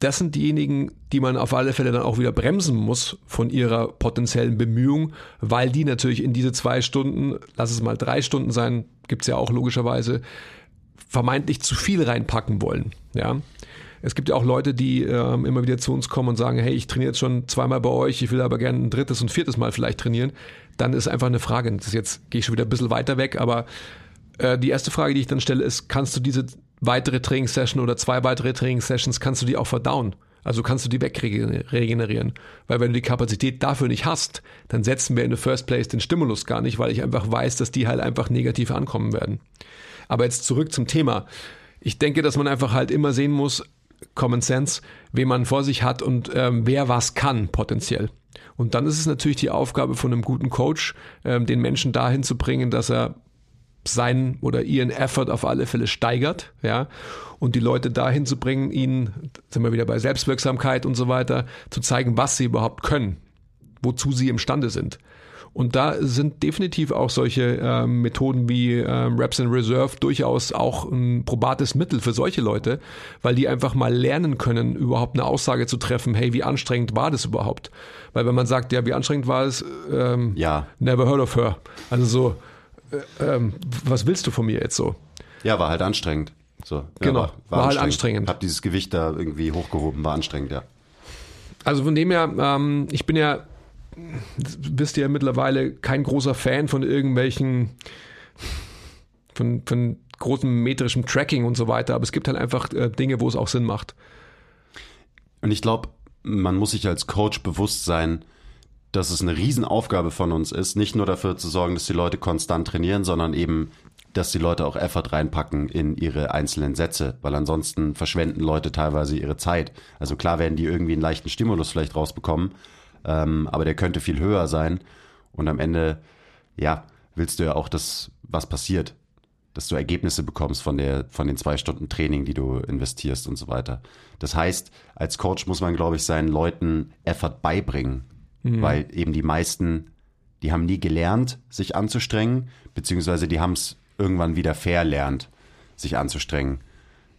Das sind diejenigen, die man auf alle Fälle dann auch wieder bremsen muss von ihrer potenziellen Bemühung, weil die natürlich in diese zwei Stunden, lass es mal drei Stunden sein, gibt's ja auch logischerweise, vermeintlich zu viel reinpacken wollen. Ja. Es gibt ja auch Leute, die ähm, immer wieder zu uns kommen und sagen, hey, ich trainiere jetzt schon zweimal bei euch, ich will aber gerne ein drittes und viertes Mal vielleicht trainieren. Dann ist einfach eine Frage, das ist jetzt gehe ich schon wieder ein bisschen weiter weg, aber äh, die erste Frage, die ich dann stelle, ist, kannst du diese weitere Trainingssession oder zwei weitere Trainingssessions, kannst du die auch verdauen? Also kannst du die wegregenerieren. Weil wenn du die Kapazität dafür nicht hast, dann setzen wir in the first place den Stimulus gar nicht, weil ich einfach weiß, dass die halt einfach negativ ankommen werden. Aber jetzt zurück zum Thema. Ich denke, dass man einfach halt immer sehen muss, Common Sense, wen man vor sich hat und ähm, wer was kann potenziell. Und dann ist es natürlich die Aufgabe von einem guten Coach, ähm, den Menschen dahin zu bringen, dass er seinen oder ihren Effort auf alle Fälle steigert, ja, und die Leute dahin zu bringen, ihnen, sind wir wieder bei Selbstwirksamkeit und so weiter, zu zeigen, was sie überhaupt können, wozu sie imstande sind. Und da sind definitiv auch solche äh, Methoden wie äh, Reps in Reserve durchaus auch ein probates Mittel für solche Leute, weil die einfach mal lernen können, überhaupt eine Aussage zu treffen, hey, wie anstrengend war das überhaupt? Weil wenn man sagt, ja, wie anstrengend war es, ähm, ja. never heard of her. Also so, äh, ähm, was willst du von mir jetzt so? Ja, war halt anstrengend. So, genau, ja, war, war, war halt anstrengend. Hab dieses Gewicht da irgendwie hochgehoben, war anstrengend, ja. Also von dem her, ähm, ich bin ja bist ja mittlerweile kein großer Fan von irgendwelchen, von, von großem metrischem Tracking und so weiter, aber es gibt halt einfach äh, Dinge, wo es auch Sinn macht. Und ich glaube, man muss sich als Coach bewusst sein, dass es eine Riesenaufgabe von uns ist, nicht nur dafür zu sorgen, dass die Leute konstant trainieren, sondern eben, dass die Leute auch Effort reinpacken in ihre einzelnen Sätze, weil ansonsten verschwenden Leute teilweise ihre Zeit. Also klar werden die irgendwie einen leichten Stimulus vielleicht rausbekommen, ähm, aber der könnte viel höher sein und am Ende, ja, willst du ja auch, dass was passiert, dass du Ergebnisse bekommst von der, von den zwei Stunden Training, die du investierst und so weiter. Das heißt, als Coach muss man, glaube ich, seinen Leuten Effort beibringen mhm. weil eben die meisten, die haben nie gelernt, sich anzustrengen, beziehungsweise die haben es irgendwann wieder verlernt, sich anzustrengen.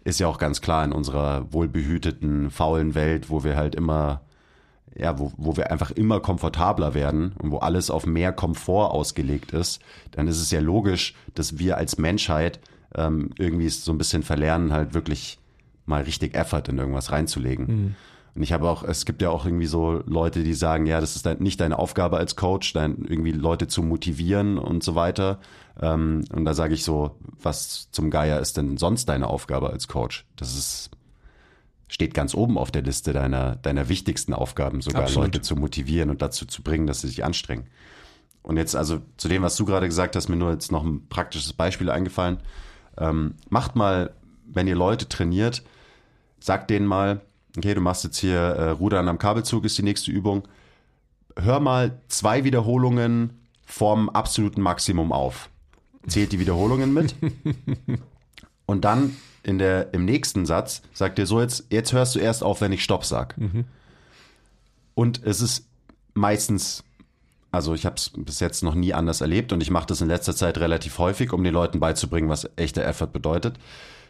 Ist ja auch ganz klar in unserer wohlbehüteten, faulen Welt, wo wir halt immer, ja, wo, wo wir einfach immer komfortabler werden und wo alles auf mehr Komfort ausgelegt ist, dann ist es ja logisch, dass wir als Menschheit ähm, irgendwie so ein bisschen verlernen, halt wirklich mal richtig Effort in irgendwas reinzulegen. Mhm. Und ich habe auch, es gibt ja auch irgendwie so Leute, die sagen, ja, das ist nicht deine Aufgabe als Coach, dann irgendwie Leute zu motivieren und so weiter. Ähm, und da sage ich so, was zum Geier ist denn sonst deine Aufgabe als Coach? Das ist, steht ganz oben auf der Liste deiner, deiner wichtigsten Aufgaben, sogar Absolut. Leute zu motivieren und dazu zu bringen, dass sie sich anstrengen. Und jetzt also zu dem, was du gerade gesagt hast, mir nur jetzt noch ein praktisches Beispiel eingefallen. Ähm, macht mal, wenn ihr Leute trainiert, sagt denen mal, okay, du machst jetzt hier äh, Rudern am Kabelzug ist die nächste Übung. Hör mal zwei Wiederholungen vom absoluten Maximum auf. Zählt die Wiederholungen mit. Und dann in der, im nächsten Satz sagt er so, jetzt, jetzt hörst du erst auf, wenn ich Stopp sag. Mhm. Und es ist meistens, also ich habe es bis jetzt noch nie anders erlebt und ich mache das in letzter Zeit relativ häufig, um den Leuten beizubringen, was echter Effort bedeutet.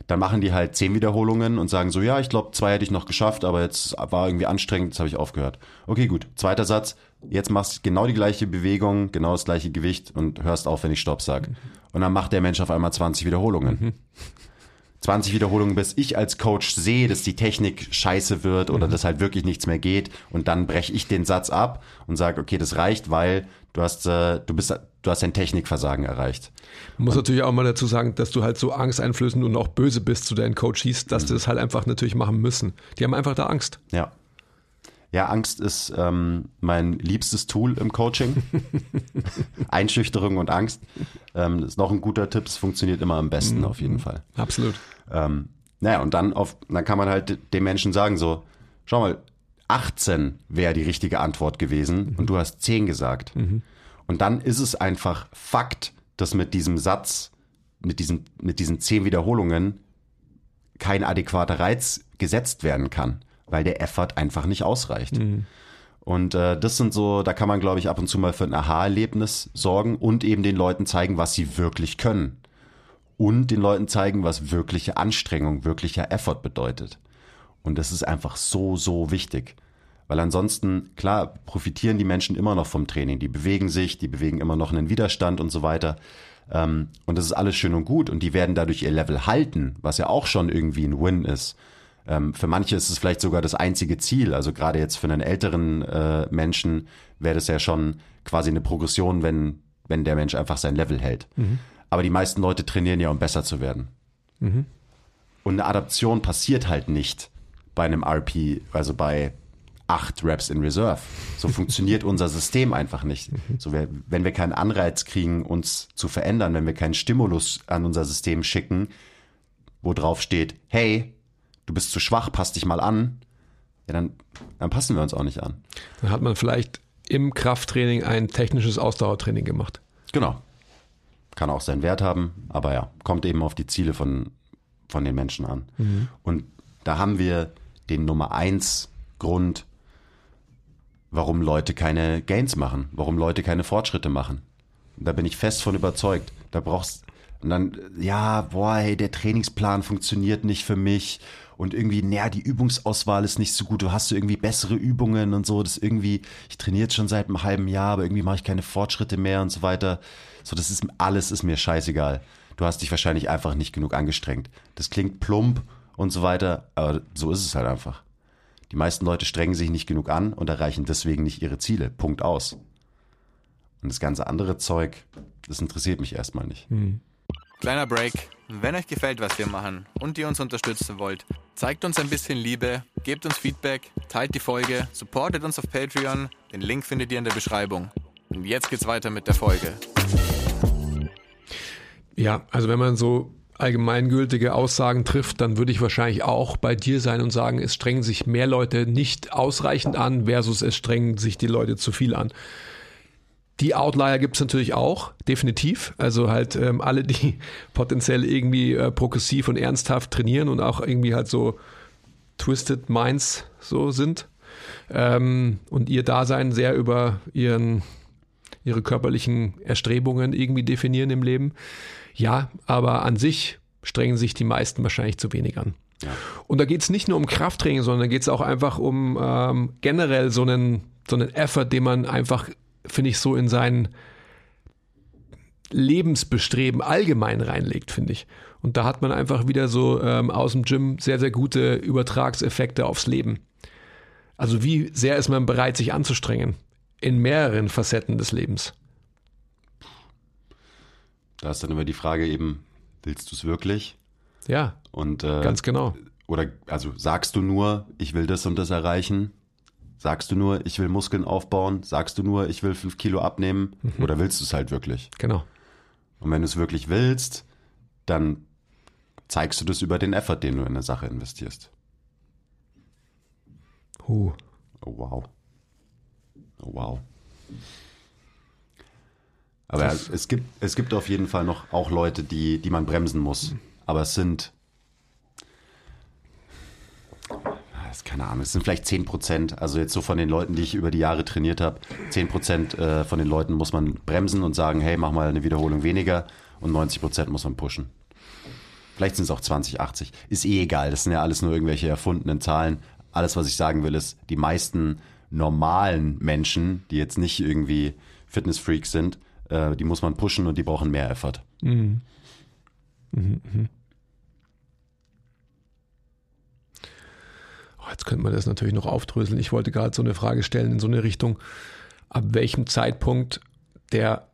Dann machen die halt zehn Wiederholungen und sagen so, ja, ich glaube, zwei hätte ich noch geschafft, aber jetzt war irgendwie anstrengend, jetzt habe ich aufgehört. Okay, gut. Zweiter Satz, jetzt machst du genau die gleiche Bewegung, genau das gleiche Gewicht und hörst auf, wenn ich Stopp sage. Und dann macht der Mensch auf einmal 20 Wiederholungen. Mhm. 20 Wiederholungen, bis ich als Coach sehe, dass die Technik scheiße wird oder mhm. dass halt wirklich nichts mehr geht. Und dann breche ich den Satz ab und sage, okay, das reicht, weil du hast, äh, du bist, du hast ein Technikversagen erreicht. Man muss und, natürlich auch mal dazu sagen, dass du halt so angsteinflößend und auch böse bist zu deinen Coaches, dass mhm. die das halt einfach natürlich machen müssen. Die haben einfach da Angst. Ja. Ja, Angst ist ähm, mein liebstes Tool im Coaching. Einschüchterung und Angst. Ähm, das ist noch ein guter Tipp. Es funktioniert immer am besten mhm. auf jeden Fall. Absolut. Ähm, naja, und dann, auf, dann kann man halt dem Menschen sagen so, schau mal, 18 wäre die richtige Antwort gewesen mhm. und du hast 10 gesagt. Mhm. Und dann ist es einfach Fakt, dass mit diesem Satz, mit diesen, mit diesen 10 Wiederholungen kein adäquater Reiz gesetzt werden kann, weil der Effort einfach nicht ausreicht. Mhm. Und äh, das sind so, da kann man, glaube ich, ab und zu mal für ein Aha-Erlebnis sorgen und eben den Leuten zeigen, was sie wirklich können. Und den Leuten zeigen, was wirkliche Anstrengung, wirklicher Effort bedeutet. Und das ist einfach so, so wichtig. Weil ansonsten, klar, profitieren die Menschen immer noch vom Training. Die bewegen sich, die bewegen immer noch einen Widerstand und so weiter. Ähm, und das ist alles schön und gut. Und die werden dadurch ihr Level halten, was ja auch schon irgendwie ein Win ist. Ähm, für manche ist es vielleicht sogar das einzige Ziel. Also gerade jetzt für einen älteren äh, Menschen wäre das ja schon quasi eine Progression, wenn, wenn der Mensch einfach sein Level hält. Mhm. Aber die meisten Leute trainieren ja, um besser zu werden. Mhm. Und eine Adaption passiert halt nicht bei einem RP, also bei acht Reps in Reserve. So funktioniert unser System einfach nicht. So, wenn wir keinen Anreiz kriegen, uns zu verändern, wenn wir keinen Stimulus an unser System schicken, wo drauf steht, hey, du bist zu schwach, pass dich mal an, ja, dann, dann passen wir uns auch nicht an. Dann hat man vielleicht im Krafttraining ein technisches Ausdauertraining gemacht. Genau. Kann auch seinen Wert haben, aber ja, kommt eben auf die Ziele von, von den Menschen an. Mhm. Und da haben wir den Nummer eins Grund, warum Leute keine Gains machen, warum Leute keine Fortschritte machen. Da bin ich fest von überzeugt. Da brauchst und dann, ja, boah, hey, der Trainingsplan funktioniert nicht für mich und irgendwie, naja, die Übungsauswahl ist nicht so gut, du hast so irgendwie bessere Übungen und so, das irgendwie, ich trainiere jetzt schon seit einem halben Jahr, aber irgendwie mache ich keine Fortschritte mehr und so weiter. So, das ist, alles ist mir scheißegal. Du hast dich wahrscheinlich einfach nicht genug angestrengt. Das klingt plump und so weiter, aber so ist es halt einfach. Die meisten Leute strengen sich nicht genug an und erreichen deswegen nicht ihre Ziele. Punkt aus. Und das ganze andere Zeug, das interessiert mich erstmal nicht. Mhm. Kleiner Break. Wenn euch gefällt, was wir machen und ihr uns unterstützen wollt, Zeigt uns ein bisschen Liebe, gebt uns Feedback, teilt die Folge, supportet uns auf Patreon. Den Link findet ihr in der Beschreibung. Und jetzt geht's weiter mit der Folge. Ja, also wenn man so allgemeingültige Aussagen trifft, dann würde ich wahrscheinlich auch bei dir sein und sagen, es strengen sich mehr Leute nicht ausreichend an versus es strengen sich die Leute zu viel an. Die Outlier gibt es natürlich auch, definitiv. Also halt ähm, alle, die potenziell irgendwie äh, progressiv und ernsthaft trainieren und auch irgendwie halt so Twisted Minds so sind. Ähm, und ihr Dasein sehr über ihren, ihre körperlichen Erstrebungen irgendwie definieren im Leben. Ja, aber an sich strengen sich die meisten wahrscheinlich zu wenig an. Ja. Und da geht es nicht nur um Krafttraining, sondern da geht es auch einfach um ähm, generell so einen, so einen Effort, den man einfach finde ich, so in sein Lebensbestreben allgemein reinlegt, finde ich. Und da hat man einfach wieder so ähm, aus dem Gym sehr, sehr gute Übertragseffekte aufs Leben. Also wie sehr ist man bereit, sich anzustrengen in mehreren Facetten des Lebens? Da ist dann immer die Frage eben, willst du es wirklich? Ja. Und äh, ganz genau. Oder also sagst du nur, ich will das und das erreichen Sagst du nur, ich will Muskeln aufbauen? Sagst du nur, ich will fünf Kilo abnehmen? Mhm. Oder willst du es halt wirklich? Genau. Und wenn du es wirklich willst, dann zeigst du das über den Effort, den du in eine Sache investierst. Huh. Oh wow. Oh wow. Aber das es gibt, es gibt auf jeden Fall noch auch Leute, die, die man bremsen muss. Aber es sind ist keine Ahnung, es sind vielleicht 10 Prozent, also jetzt so von den Leuten, die ich über die Jahre trainiert habe, 10 Prozent äh, von den Leuten muss man bremsen und sagen, hey, mach mal eine Wiederholung weniger und 90 Prozent muss man pushen. Vielleicht sind es auch 20, 80. Ist eh egal, das sind ja alles nur irgendwelche erfundenen Zahlen. Alles, was ich sagen will, ist, die meisten normalen Menschen, die jetzt nicht irgendwie Fitnessfreaks sind, äh, die muss man pushen und die brauchen mehr Effort. Mhm. Mhm, mh. Oh, jetzt könnte man das natürlich noch aufdröseln. Ich wollte gerade so eine Frage stellen in so eine Richtung, ab welchem Zeitpunkt der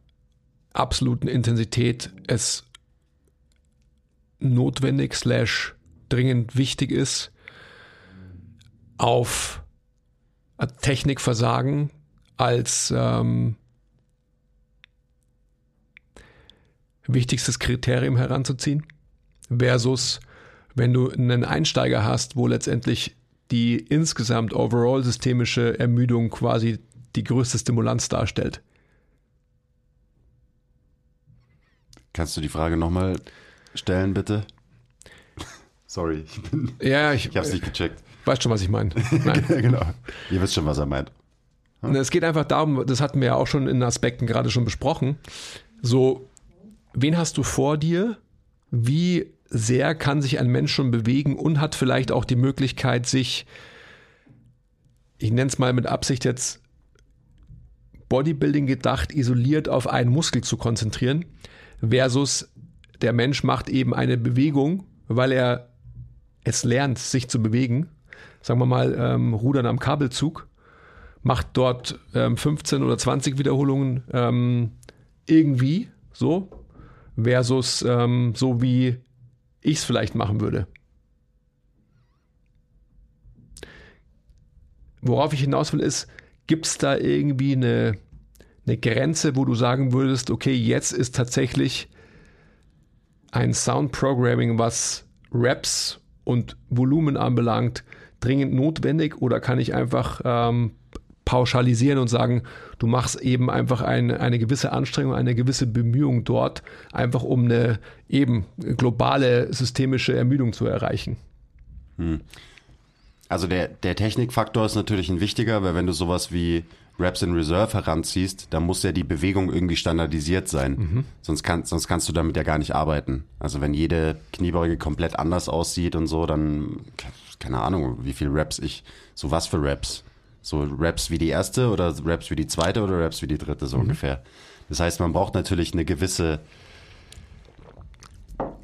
absoluten Intensität es notwendig slash dringend wichtig ist, auf Technikversagen als ähm, wichtigstes Kriterium heranzuziehen, versus wenn du einen Einsteiger hast, wo letztendlich die insgesamt overall systemische Ermüdung quasi die größte Stimulanz darstellt. Kannst du die Frage nochmal stellen, bitte? Sorry, ich bin. Ja, ich, ich habe es nicht gecheckt. Weißt schon, was ich meine? genau. Ihr wisst schon, was er meint. Hm? Es geht einfach darum, das hatten wir ja auch schon in Aspekten gerade schon besprochen. So, wen hast du vor dir? Wie sehr kann sich ein Mensch schon bewegen und hat vielleicht auch die Möglichkeit, sich, ich nenne es mal mit Absicht jetzt Bodybuilding gedacht, isoliert auf einen Muskel zu konzentrieren, versus der Mensch macht eben eine Bewegung, weil er es lernt, sich zu bewegen. Sagen wir mal, ähm, Rudern am Kabelzug, macht dort ähm, 15 oder 20 Wiederholungen ähm, irgendwie so, versus ähm, so wie ich es vielleicht machen würde. Worauf ich hinaus will, ist, gibt es da irgendwie eine, eine Grenze, wo du sagen würdest, okay, jetzt ist tatsächlich ein Sound Programming, was Raps und Volumen anbelangt, dringend notwendig oder kann ich einfach ähm, pauschalisieren und sagen, du machst eben einfach eine, eine gewisse Anstrengung, eine gewisse Bemühung dort, einfach um eine eben globale systemische Ermüdung zu erreichen. Hm. Also der, der Technikfaktor ist natürlich ein wichtiger, weil wenn du sowas wie Raps in Reserve heranziehst, dann muss ja die Bewegung irgendwie standardisiert sein. Mhm. Sonst, kann, sonst kannst du damit ja gar nicht arbeiten. Also wenn jede Kniebeuge komplett anders aussieht und so, dann keine Ahnung, wie viel Raps ich, so was für Raps. So Raps wie die erste oder Raps wie die zweite oder Raps wie die dritte, so mhm. ungefähr. Das heißt, man braucht natürlich eine gewisse,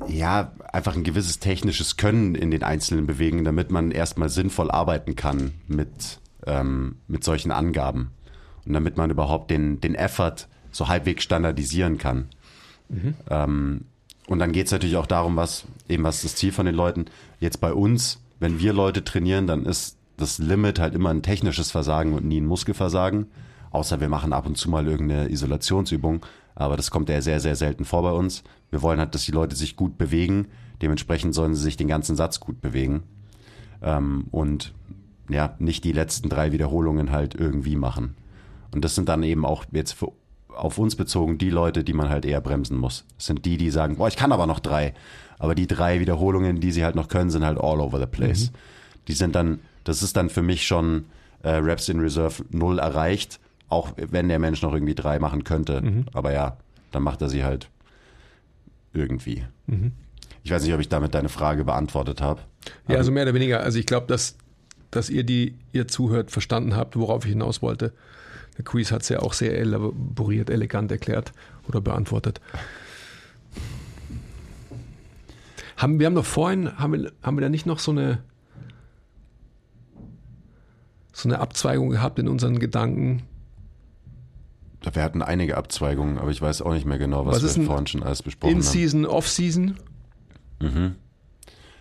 ja, einfach ein gewisses technisches Können in den einzelnen Bewegungen, damit man erstmal sinnvoll arbeiten kann mit, ähm, mit solchen Angaben. Und damit man überhaupt den, den Effort so halbwegs standardisieren kann. Mhm. Ähm, und dann geht es natürlich auch darum, was eben was das Ziel von den Leuten. Jetzt bei uns wenn wir Leute trainieren, dann ist das Limit halt immer ein technisches Versagen und nie ein Muskelversagen. Außer wir machen ab und zu mal irgendeine Isolationsübung. Aber das kommt ja sehr, sehr selten vor bei uns. Wir wollen halt, dass die Leute sich gut bewegen. Dementsprechend sollen sie sich den ganzen Satz gut bewegen. Ähm, und ja, nicht die letzten drei Wiederholungen halt irgendwie machen. Und das sind dann eben auch jetzt für, auf uns bezogen die Leute, die man halt eher bremsen muss. Das sind die, die sagen, boah, ich kann aber noch drei. Aber die drei Wiederholungen, die sie halt noch können, sind halt all over the place. Mhm. Die sind dann, das ist dann für mich schon äh, Reps in Reserve null erreicht auch wenn der Mensch noch irgendwie drei machen könnte. Mhm. Aber ja, dann macht er sie halt irgendwie. Mhm. Ich weiß nicht, ob ich damit deine Frage beantwortet habe. Ja, also mehr oder weniger. Also ich glaube, dass, dass ihr, die ihr zuhört, verstanden habt, worauf ich hinaus wollte. Der Quiz hat es ja auch sehr elaboriert, elegant erklärt oder beantwortet. Haben, wir haben doch vorhin, haben wir, haben wir da nicht noch so eine, so eine Abzweigung gehabt in unseren Gedanken, wir hatten einige Abzweigungen, aber ich weiß auch nicht mehr genau, was, was wir vorhin schon alles besprochen in haben. In-Season, Off-Season? Mhm.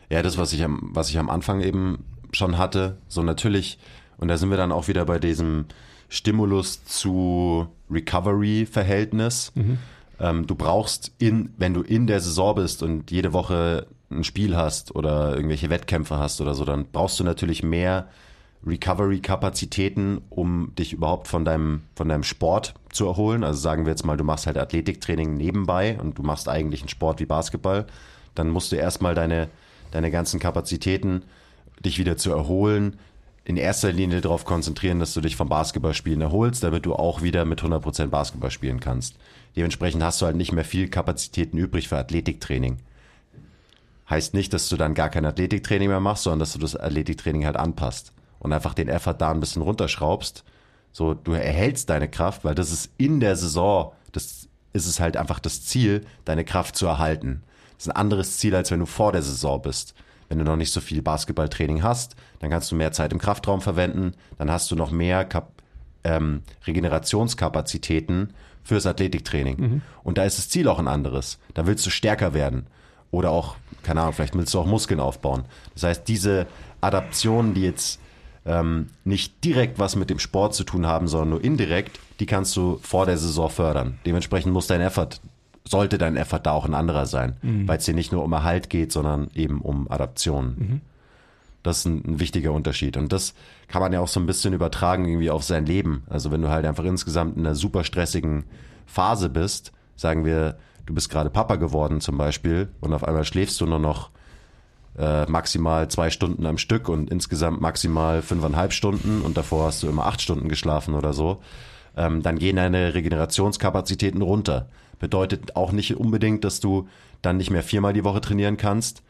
Ja, das, was ich, am, was ich am Anfang eben schon hatte, so natürlich, und da sind wir dann auch wieder bei diesem Stimulus zu Recovery-Verhältnis. Mhm. Ähm, du brauchst, in, wenn du in der Saison bist und jede Woche ein Spiel hast oder irgendwelche Wettkämpfe hast oder so, dann brauchst du natürlich mehr Recovery-Kapazitäten, um dich überhaupt von deinem, von deinem Sport zu erholen. Also sagen wir jetzt mal, du machst halt Athletiktraining nebenbei und du machst eigentlich einen Sport wie Basketball. Dann musst du erstmal deine, deine ganzen Kapazitäten, dich wieder zu erholen, in erster Linie darauf konzentrieren, dass du dich vom Basketballspielen erholst, damit du auch wieder mit 100% Basketball spielen kannst. Dementsprechend hast du halt nicht mehr viel Kapazitäten übrig für Athletiktraining. Heißt nicht, dass du dann gar kein Athletiktraining mehr machst, sondern dass du das Athletiktraining halt anpasst und einfach den Effort da ein bisschen runterschraubst. So, du erhältst deine Kraft, weil das ist in der Saison, das ist es halt einfach das Ziel, deine Kraft zu erhalten. Das ist ein anderes Ziel, als wenn du vor der Saison bist. Wenn du noch nicht so viel Basketballtraining hast, dann kannst du mehr Zeit im Kraftraum verwenden, dann hast du noch mehr Kap ähm, Regenerationskapazitäten fürs Athletiktraining. Mhm. Und da ist das Ziel auch ein anderes. Da willst du stärker werden. Oder auch, keine Ahnung, vielleicht willst du auch Muskeln aufbauen. Das heißt, diese Adaptionen, die jetzt ähm, nicht direkt was mit dem Sport zu tun haben, sondern nur indirekt, die kannst du vor der Saison fördern. Dementsprechend muss dein Effort, sollte dein Effort da auch ein anderer sein, mhm. weil es dir nicht nur um Erhalt geht, sondern eben um Adaption. Mhm. Das ist ein, ein, wichtiger Unterschied. Und das kann man ja auch so ein bisschen übertragen irgendwie auf sein Leben. Also wenn du halt einfach insgesamt in einer super stressigen Phase bist, sagen wir, du bist gerade Papa geworden zum Beispiel und auf einmal schläfst du nur noch äh, maximal zwei Stunden am Stück und insgesamt maximal fünfeinhalb Stunden und davor hast du immer acht Stunden geschlafen oder so, ähm, dann gehen deine Regenerationskapazitäten runter. Bedeutet auch nicht unbedingt, dass du dann nicht mehr viermal die Woche trainieren kannst,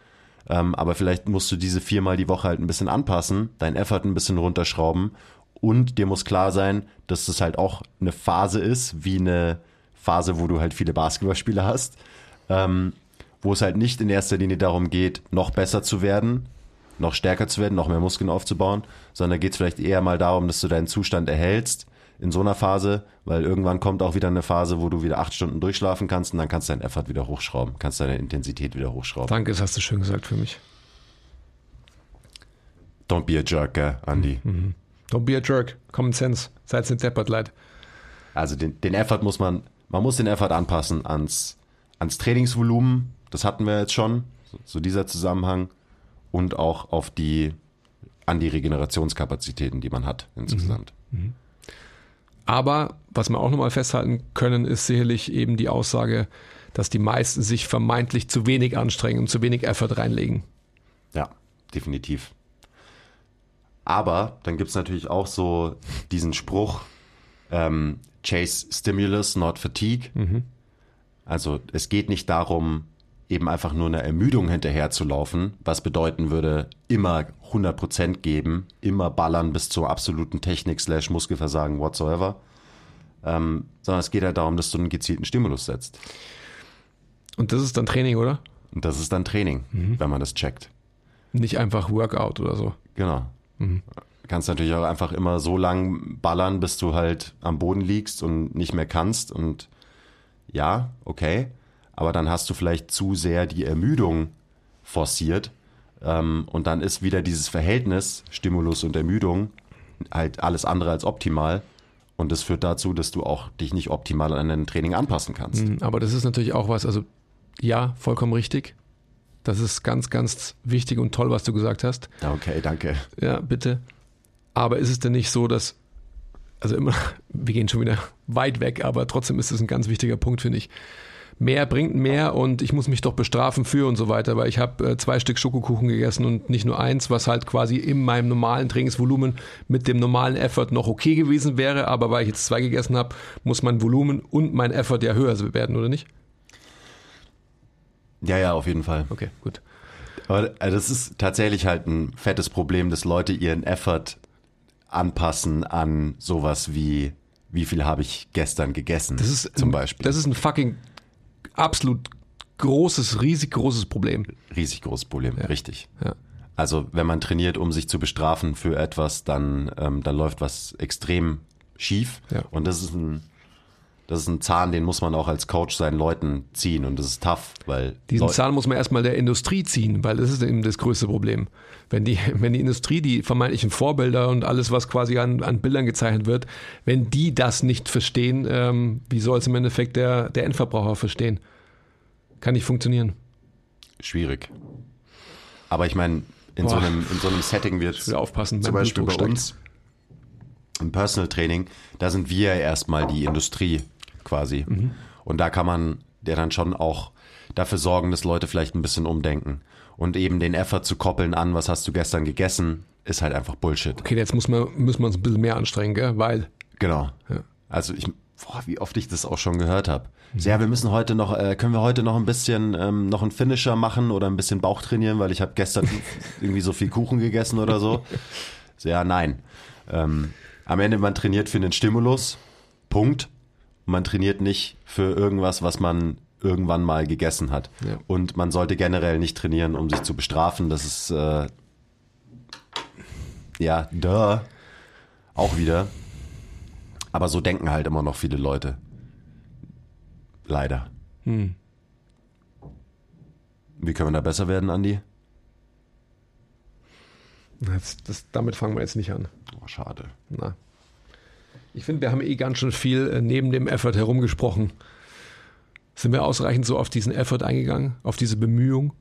ähm, aber vielleicht musst du diese viermal die Woche halt ein bisschen anpassen, dein Effort ein bisschen runterschrauben und dir muss klar sein, dass das halt auch eine Phase ist, wie eine Phase, wo du halt viele Basketballspiele hast. Ähm, wo es halt nicht in erster Linie darum geht, noch besser zu werden, noch stärker zu werden, noch mehr Muskeln aufzubauen, sondern geht es vielleicht eher mal darum, dass du deinen Zustand erhältst in so einer Phase, weil irgendwann kommt auch wieder eine Phase, wo du wieder acht Stunden durchschlafen kannst und dann kannst du deinen Effort wieder hochschrauben, kannst deine Intensität wieder hochschrauben. Danke, das hast du schön gesagt für mich. Don't be a jerk, gell, Andy. Mhm. mhm. Don't be a jerk. Common Sense. Seid nicht deppert, leid. Also den, den Effort muss man, man muss den Effort anpassen ans, ans Trainingsvolumen, das hatten wir jetzt schon, so dieser Zusammenhang. Und auch auf die, an die Regenerationskapazitäten, die man hat insgesamt. Mhm. mhm. Aber was wir auch nochmal festhalten können, ist sicherlich eben die Aussage, dass die meisten sich vermeintlich zu wenig anstrengen und zu wenig Effort reinlegen. Ja, definitiv. Aber dann gibt es natürlich auch so diesen Spruch, ähm, Chase Stimulus, not Fatigue. Mhm. Also es geht nicht darum, eben einfach nur eine Ermüdung hinterher zu laufen, was bedeuten würde, immer 100% geben, immer ballern bis zur absoluten Technik slash Muskelversagen whatsoever, ähm, sondern es geht halt darum, dass du einen gezielten Stimulus setzt. Und das ist dann Training, oder? Und das ist dann Training, mhm. wenn man das checkt. Nicht einfach Workout oder so. Genau. Mhm. Du kannst natürlich auch einfach immer so lang ballern, bis du halt am Boden liegst und nicht mehr kannst und ja, okay aber dann hast du vielleicht zu sehr die Ermüdung forciert, Ähm, und dann ist wieder dieses Verhältnis Stimulus und Ermüdung halt alles andere als optimal. Und das führt dazu, dass du auch dich nicht optimal an dein Training anpassen kannst. Mhm, Aber das ist natürlich auch was, also ja, vollkommen richtig. Das ist ganz, ganz wichtig und toll, was du gesagt hast. Okay, danke. Ja, bitte. Aber ist es denn nicht so, dass, also immer, wir gehen schon wieder weit weg, aber trotzdem ist es ein ganz wichtiger Punkt, finde ich. Mehr bringt mehr und ich muss mich doch bestrafen für und so weiter, weil ich habe äh, zwei Stück Schokokuchen gegessen und nicht nur eins, was halt quasi in meinem normalen Trainingsvolumen mit dem normalen Effort noch okay gewesen wäre, aber weil ich jetzt zwei gegessen habe, muss mein Volumen und mein Effort ja höher werden, oder nicht? Ja, ja, auf jeden Fall. Okay, gut. Aber also das ist tatsächlich halt ein fettes Problem, dass Leute ihren Effort anpassen an sowas wie, wie viel habe ich gestern gegessen, Das ist zum Beispiel. Das ist ein fucking absolut großes, riesig großes Problem. Riesig großes Problem, richtig. Ja. Also wenn man trainiert, um sich zu bestrafen für etwas, dann, ähm, dann läuft was extrem schief. Ja. Und das ist ein, das ist ein Zahn, den muss man auch als Coach seinen Leuten ziehen. Und das ist tough, weil Diesen Leu- Zahn muss man erstmal der Industrie ziehen, weil das ist eben das größte Problem. Wenn die, wenn die Industrie, die vermeintlichen Vorbilder und alles, was quasi an, an Bildern gezeichnet wird, wenn die das nicht verstehen, ähm, wie soll es im Endeffekt der, der Endverbraucher verstehen? Kann nicht funktionieren. schwierig. Aber ich meine, in, so einem, in so einem Setting wird aufpassen. zum Beispiel bei uns im Personal Training, da sind wir erstmal die Industrie quasi. Mhm. Und da kann man ja dann schon auch dafür sorgen, dass Leute vielleicht ein bisschen umdenken. Und eben den Effort zu koppeln an, was hast du gestern gegessen, ist halt einfach Bullshit. Okay, jetzt muss man, müssen wir uns ein bisschen mehr anstrengen, gell? weil Genau. Ja. Also ich, boah, wie oft ich das auch schon gehört habe. So, ja, wir müssen heute noch, äh, können wir heute noch ein bisschen ähm, noch einen Finisher machen oder ein bisschen Bauch trainieren, weil ich habe gestern irgendwie so viel Kuchen gegessen oder so. So, ja, nein. Ähm, am Ende man trainiert für einen Stimulus, Punkt. Man trainiert nicht für irgendwas, was man irgendwann mal gegessen hat. Ja. Und man sollte generell nicht trainieren, um sich zu bestrafen. Das ist äh, ja, duh. Auch wieder. Aber so denken halt immer noch viele Leute. Leider. hm, Wie können wir da besser werden, Andi? das, das, damit fangen wir jetzt nicht an. Oh, schade. Na. Ich finde, wir haben eh ganz schön viel äh, neben dem Effort herumgesprochen. Sind wir ausreichend so auf diesen Effort eingegangen, auf diese Bemühung,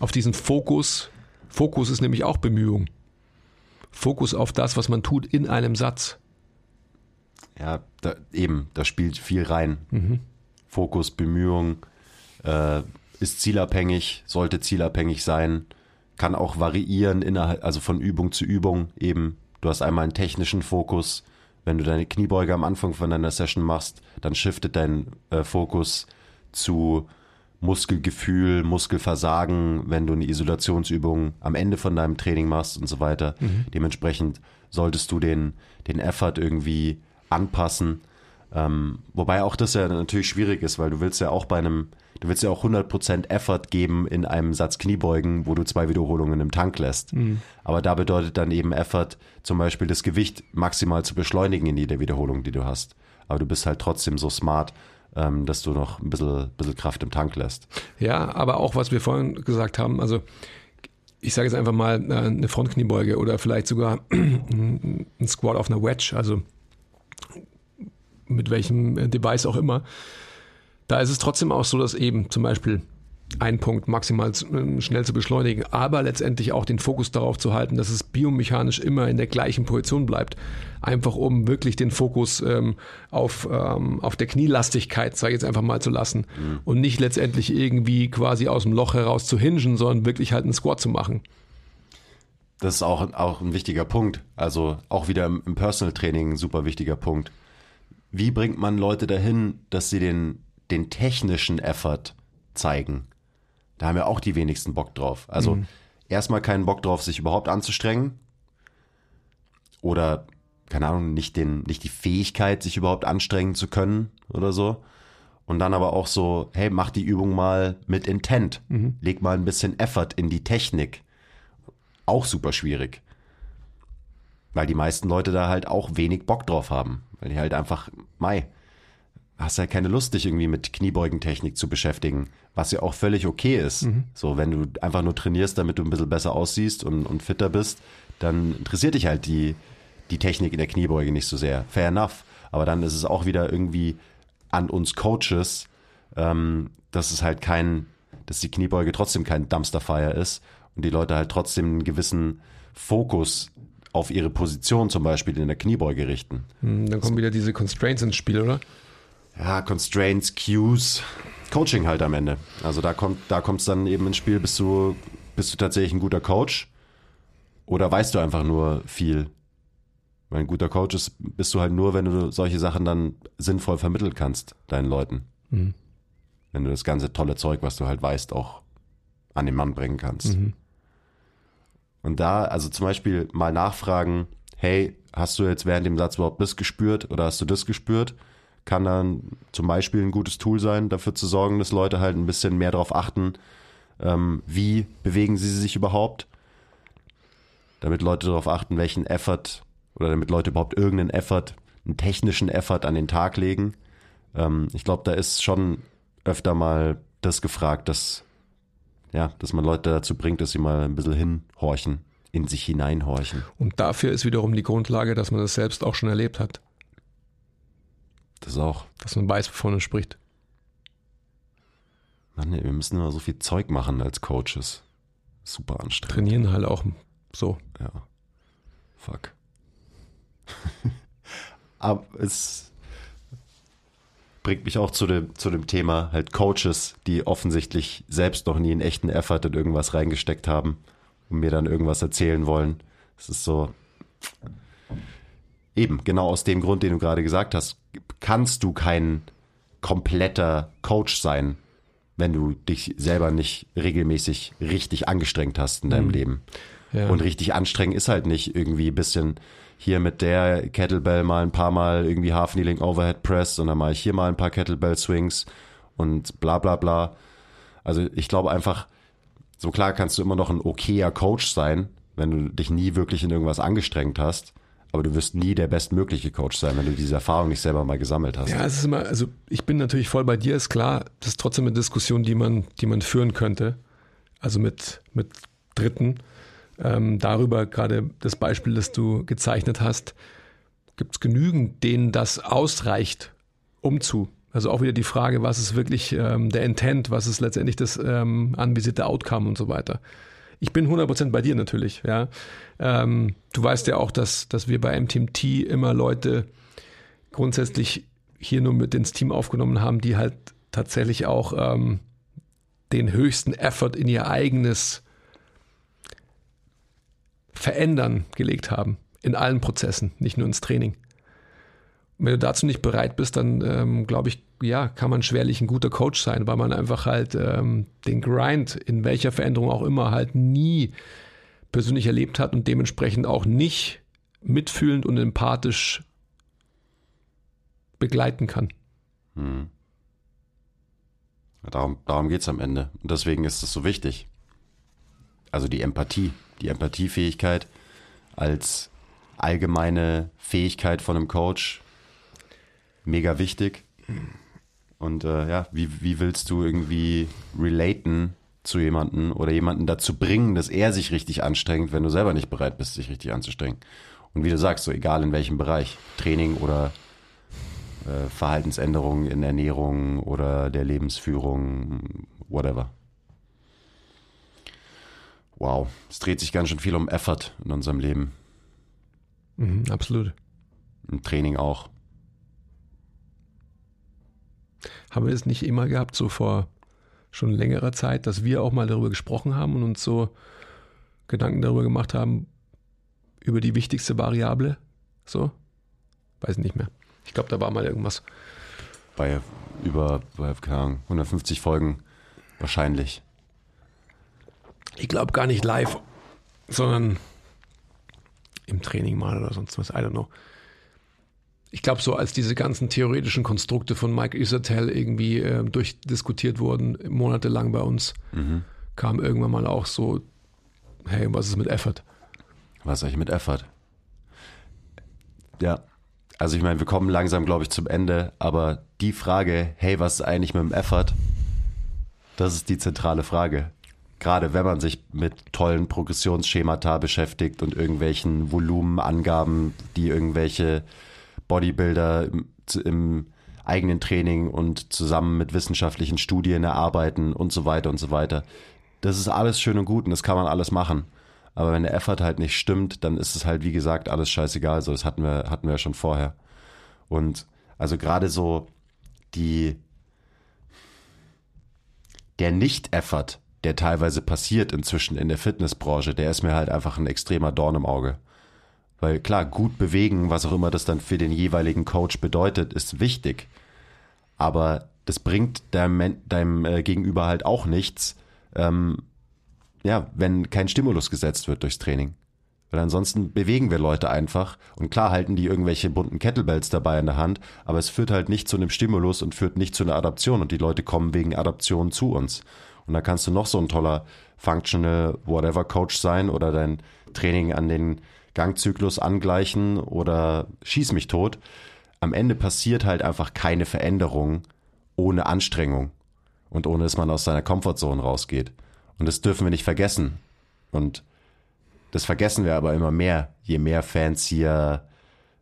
auf diesen Fokus? Fokus ist nämlich auch Bemühung. Fokus auf das, was man tut in einem Satz. Ja, da, eben, da spielt viel rein. Fokus, Bemühung, äh, ist zielabhängig, sollte zielabhängig sein, kann auch variieren innerhalb, also von Übung zu Übung eben. Du hast einmal einen technischen Fokus. Wenn du deine Kniebeuge am Anfang von deiner Session machst, dann shiftet dein äh, Fokus zu Muskelgefühl, Muskelversagen, wenn du eine Isolationsübung am Ende von deinem Training machst und so weiter. Dementsprechend solltest du den, den Effort irgendwie anpassen. Ähm, wobei auch das ja natürlich schwierig ist, weil du willst ja auch bei einem, du willst ja auch 100% Effort geben in einem Satz Kniebeugen, wo du zwei Wiederholungen im Tank lässt. Aber da bedeutet dann eben Effort, zum Beispiel das Gewicht maximal zu beschleunigen in jeder Wiederholung, die du hast. Aber du bist halt trotzdem so smart, ähm, dass du noch ein bisschen, bisschen Kraft im Tank lässt. Ja, aber auch was wir vorhin gesagt haben, also ich sage jetzt einfach mal äh, eine Frontkniebeuge oder vielleicht sogar ein Squat auf einer Wedge, also mit welchem Device auch immer. Da ist es trotzdem auch so, dass eben zum Beispiel ein Punkt maximal ähm, schnell zu beschleunigen, aber letztendlich auch den Fokus darauf zu halten, dass es biomechanisch immer in der gleichen Position bleibt. Einfach um wirklich den Fokus ähm, auf, ähm, auf der Knielastigkeit, sage ich jetzt einfach mal, zu lassen und nicht letztendlich irgendwie quasi aus dem Loch heraus zu hingen, sondern wirklich halt einen Squat zu machen. Das ist auch, auch ein wichtiger Punkt. Also auch wieder im, im Personal Training ein super wichtiger Punkt. Wie bringt man Leute dahin, dass sie den, den technischen Effort zeigen? Da haben ja auch die wenigsten Bock drauf. Also erstmal keinen Bock drauf, sich überhaupt anzustrengen. Oder, keine Ahnung, nicht, den, nicht die Fähigkeit, sich überhaupt anstrengen zu können oder so. Und dann aber auch so, hey, mach die Übung mal mit Intent. Leg mal ein bisschen Effort in die Technik auch super schwierig. Weil die meisten Leute da halt auch wenig Bock drauf haben. Weil die halt einfach, Mai, hast ja keine Lust, dich irgendwie mit Kniebeugentechnik zu beschäftigen. Was ja auch völlig okay ist. So, wenn du einfach nur trainierst, damit du ein bisschen besser aussiehst und, und fitter bist, dann interessiert dich halt die, die Technik in der Kniebeuge nicht so sehr. Fair enough. Aber dann ist es auch wieder irgendwie an uns Coaches, ähm, dass es halt kein, dass die Kniebeuge trotzdem kein Dumpsterfire ist und die Leute halt trotzdem einen gewissen Fokus auf ihre Position zum Beispiel in der Kniebeuge richten. Hm, Dann kommen wieder diese Constraints ins Spiel, oder? Ja, Constraints, Cues, Coaching halt am Ende. Also da kommt da kommt's dann eben ins Spiel, bist du, bist du tatsächlich ein guter Coach oder weißt du einfach nur viel? Weil ein guter Coach ist, bist du halt nur, wenn du solche Sachen dann sinnvoll vermitteln kannst, deinen Leuten. Mhm. Wenn du das ganze tolle Zeug, was du halt weißt, auch an den Mann bringen kannst. Mhm. Und da, also zum Beispiel mal nachfragen, hey, hast du jetzt während dem Satz überhaupt das gespürt oder hast du das gespürt? Kann dann zum Beispiel ein gutes Tool sein, dafür zu sorgen, dass Leute halt ein bisschen mehr darauf achten, ähm, wie bewegen sie sich überhaupt, damit Leute darauf achten, welchen Effort oder damit Leute überhaupt irgendeinen Effort, einen technischen Effort an den Tag legen. Ähm, ich glaube, da ist schon öfter mal das gefragt, dass ja, dass man Leute dazu bringt, dass sie mal ein bisschen hinhorchen, in sich hineinhorchen. Und dafür ist wiederum die Grundlage, dass man das selbst auch schon erlebt hat. Das auch. Dass man weiß, wovon man spricht. Mann, ey, wir müssen immer so viel Zeug machen als Coaches. Super anstrengend. Trainieren halt auch so. Ja. Fuck. Aber es bringt mich auch zu dem, zu dem Thema halt Coaches, die offensichtlich selbst noch nie einen echten Effort in irgendwas reingesteckt haben und mir dann irgendwas erzählen wollen. Es ist so, eben, genau aus dem Grund, den du gerade gesagt hast, kannst du kein kompletter Coach sein, wenn du dich selber nicht regelmäßig richtig angestrengt hast in deinem Leben. Ja. Und richtig anstrengend ist halt nicht irgendwie ein bisschen hier mit der Kettlebell mal ein paar Mal irgendwie Half Kneeling Overhead Press und dann mache ich hier mal ein paar Kettlebell Swings und bla bla bla. Also ich glaube einfach, so klar kannst du immer noch ein okayer Coach sein, wenn du dich nie wirklich in irgendwas angestrengt hast. Aber du wirst nie der bestmögliche Coach sein, wenn du diese Erfahrung nicht selber mal gesammelt hast. Ja, es ist immer, also ich bin natürlich voll bei dir, ist klar, das ist trotzdem eine Diskussion, die man, die man führen könnte. Also mit, mit Dritten. Ähm, darüber, gerade das Beispiel, das du gezeichnet hast, gibt es genügend, denen das ausreicht, um zu. Also auch wieder die Frage, was ist wirklich ähm, der Intent, was ist letztendlich das ähm, anvisierte Outcome und so weiter. Ich bin 100% bei dir natürlich. Ja. Ähm, du weißt ja auch, dass, dass wir bei MTMT immer Leute grundsätzlich hier nur mit ins Team aufgenommen haben, die halt tatsächlich auch ähm, den höchsten Effort in ihr eigenes Verändern gelegt haben. In allen Prozessen, nicht nur ins Training. Wenn du dazu nicht bereit bist, dann ähm, glaube ich, ja, kann man schwerlich ein guter Coach sein, weil man einfach halt ähm, den Grind in welcher Veränderung auch immer halt nie persönlich erlebt hat und dementsprechend auch nicht mitfühlend und empathisch begleiten kann. Hm. Darum, darum geht es am Ende. Und deswegen ist es so wichtig. Also die Empathie, die Empathiefähigkeit als allgemeine Fähigkeit von einem Coach, mega wichtig. Und äh, ja, wie, wie willst du irgendwie relaten zu jemanden oder jemanden dazu bringen, dass er sich richtig anstrengt, wenn du selber nicht bereit bist, sich richtig anzustrengen? Und wie du sagst, so egal in welchem Bereich, Training oder äh, Verhaltensänderungen in Ernährung oder der Lebensführung, whatever. Wow, es dreht sich ganz schön viel um Effort in unserem Leben. Mhm, absolut. Im Training auch. Haben wir das nicht immer gehabt, so vor schon längerer Zeit, dass wir auch mal darüber gesprochen haben und uns so Gedanken darüber gemacht haben, über die wichtigste Variable? So? Weiß nicht mehr. Ich glaube, da war mal irgendwas. Bei über, bei, keine Ahnung, 150 Folgen wahrscheinlich. Ich glaube gar nicht live, sondern im Training mal oder sonst was. I don't know. Ich glaube, so als diese ganzen theoretischen Konstrukte von Mike Isertel irgendwie äh, durchdiskutiert wurden, monatelang bei uns, Mhm. kam irgendwann mal auch so, hey, was ist mit Effort? Was eigentlich mit Effort? Ja, also ich meine, wir kommen langsam, glaube ich, zum Ende, aber die Frage, hey, was ist eigentlich mit dem Effort, Das ist die zentrale Frage. Gerade wenn man sich mit tollen Progressionsschemata beschäftigt und irgendwelchen Volumenangaben, die irgendwelche Bodybuilder im, eigenen Training und zusammen mit wissenschaftlichen Studien erarbeiten und so weiter und so weiter. Das ist alles schön und gut und das kann man alles machen. Aber wenn der Effort halt nicht stimmt, dann ist es halt, wie gesagt, alles scheißegal. So, das hatten wir, hatten wir schon vorher. Und also gerade so die, der Nicht-Effort, der teilweise passiert inzwischen in der Fitnessbranche, der ist mir halt einfach ein extremer Dorn im Auge. Weil klar, gut bewegen, was auch immer das dann für den jeweiligen Coach bedeutet, ist wichtig. Aber das bringt deinem, deinem äh, Gegenüber halt auch nichts, ähm, ja, wenn kein Stimulus gesetzt wird durchs Training. Weil ansonsten bewegen wir Leute einfach und klar halten die irgendwelche bunten Kettlebells dabei in der Hand, aber es führt halt nicht zu einem Stimulus und führt nicht zu einer Adaption und die Leute kommen wegen Adaption zu uns. Und da kannst du noch so ein toller Functional Whatever Coach sein oder dein Training an den Gangzyklus angleichen oder schieß mich tot. Am Ende passiert halt einfach keine Veränderung ohne Anstrengung und ohne dass man aus seiner Comfortzone rausgeht. Und das dürfen wir nicht vergessen. Und das vergessen wir aber immer mehr, je mehr fancier,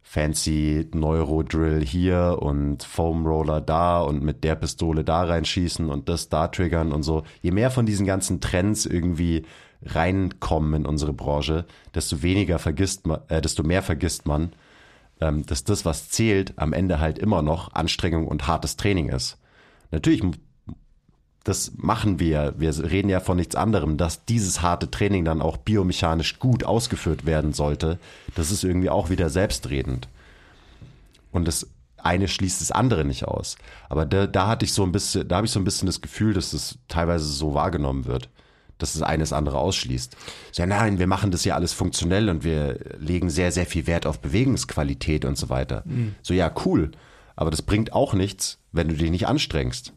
fancy Neurodrill hier und Foam Roller da und mit der Pistole da reinschießen und das da triggern und so. Je mehr von diesen ganzen Trends irgendwie reinkommen in unsere Branche, desto weniger vergisst man, äh, desto mehr vergisst man, ähm, dass das, was zählt, am Ende halt immer noch Anstrengung und hartes Training ist. Natürlich, das machen wir. Wir reden ja von nichts anderem, dass dieses harte Training dann auch biomechanisch gut ausgeführt werden sollte. Das ist irgendwie auch wieder selbstredend. Und das eine schließt das andere nicht aus. Aber da, da hatte ich so ein bisschen, da habe ich so ein bisschen das Gefühl, dass das teilweise so wahrgenommen wird dass es eines andere ausschließt. Ja, nein, wir machen das ja alles funktionell und wir legen sehr, sehr viel Wert auf Bewegungsqualität und so weiter. Mhm. So, ja, cool. Aber das bringt auch nichts, wenn du dich nicht anstrengst.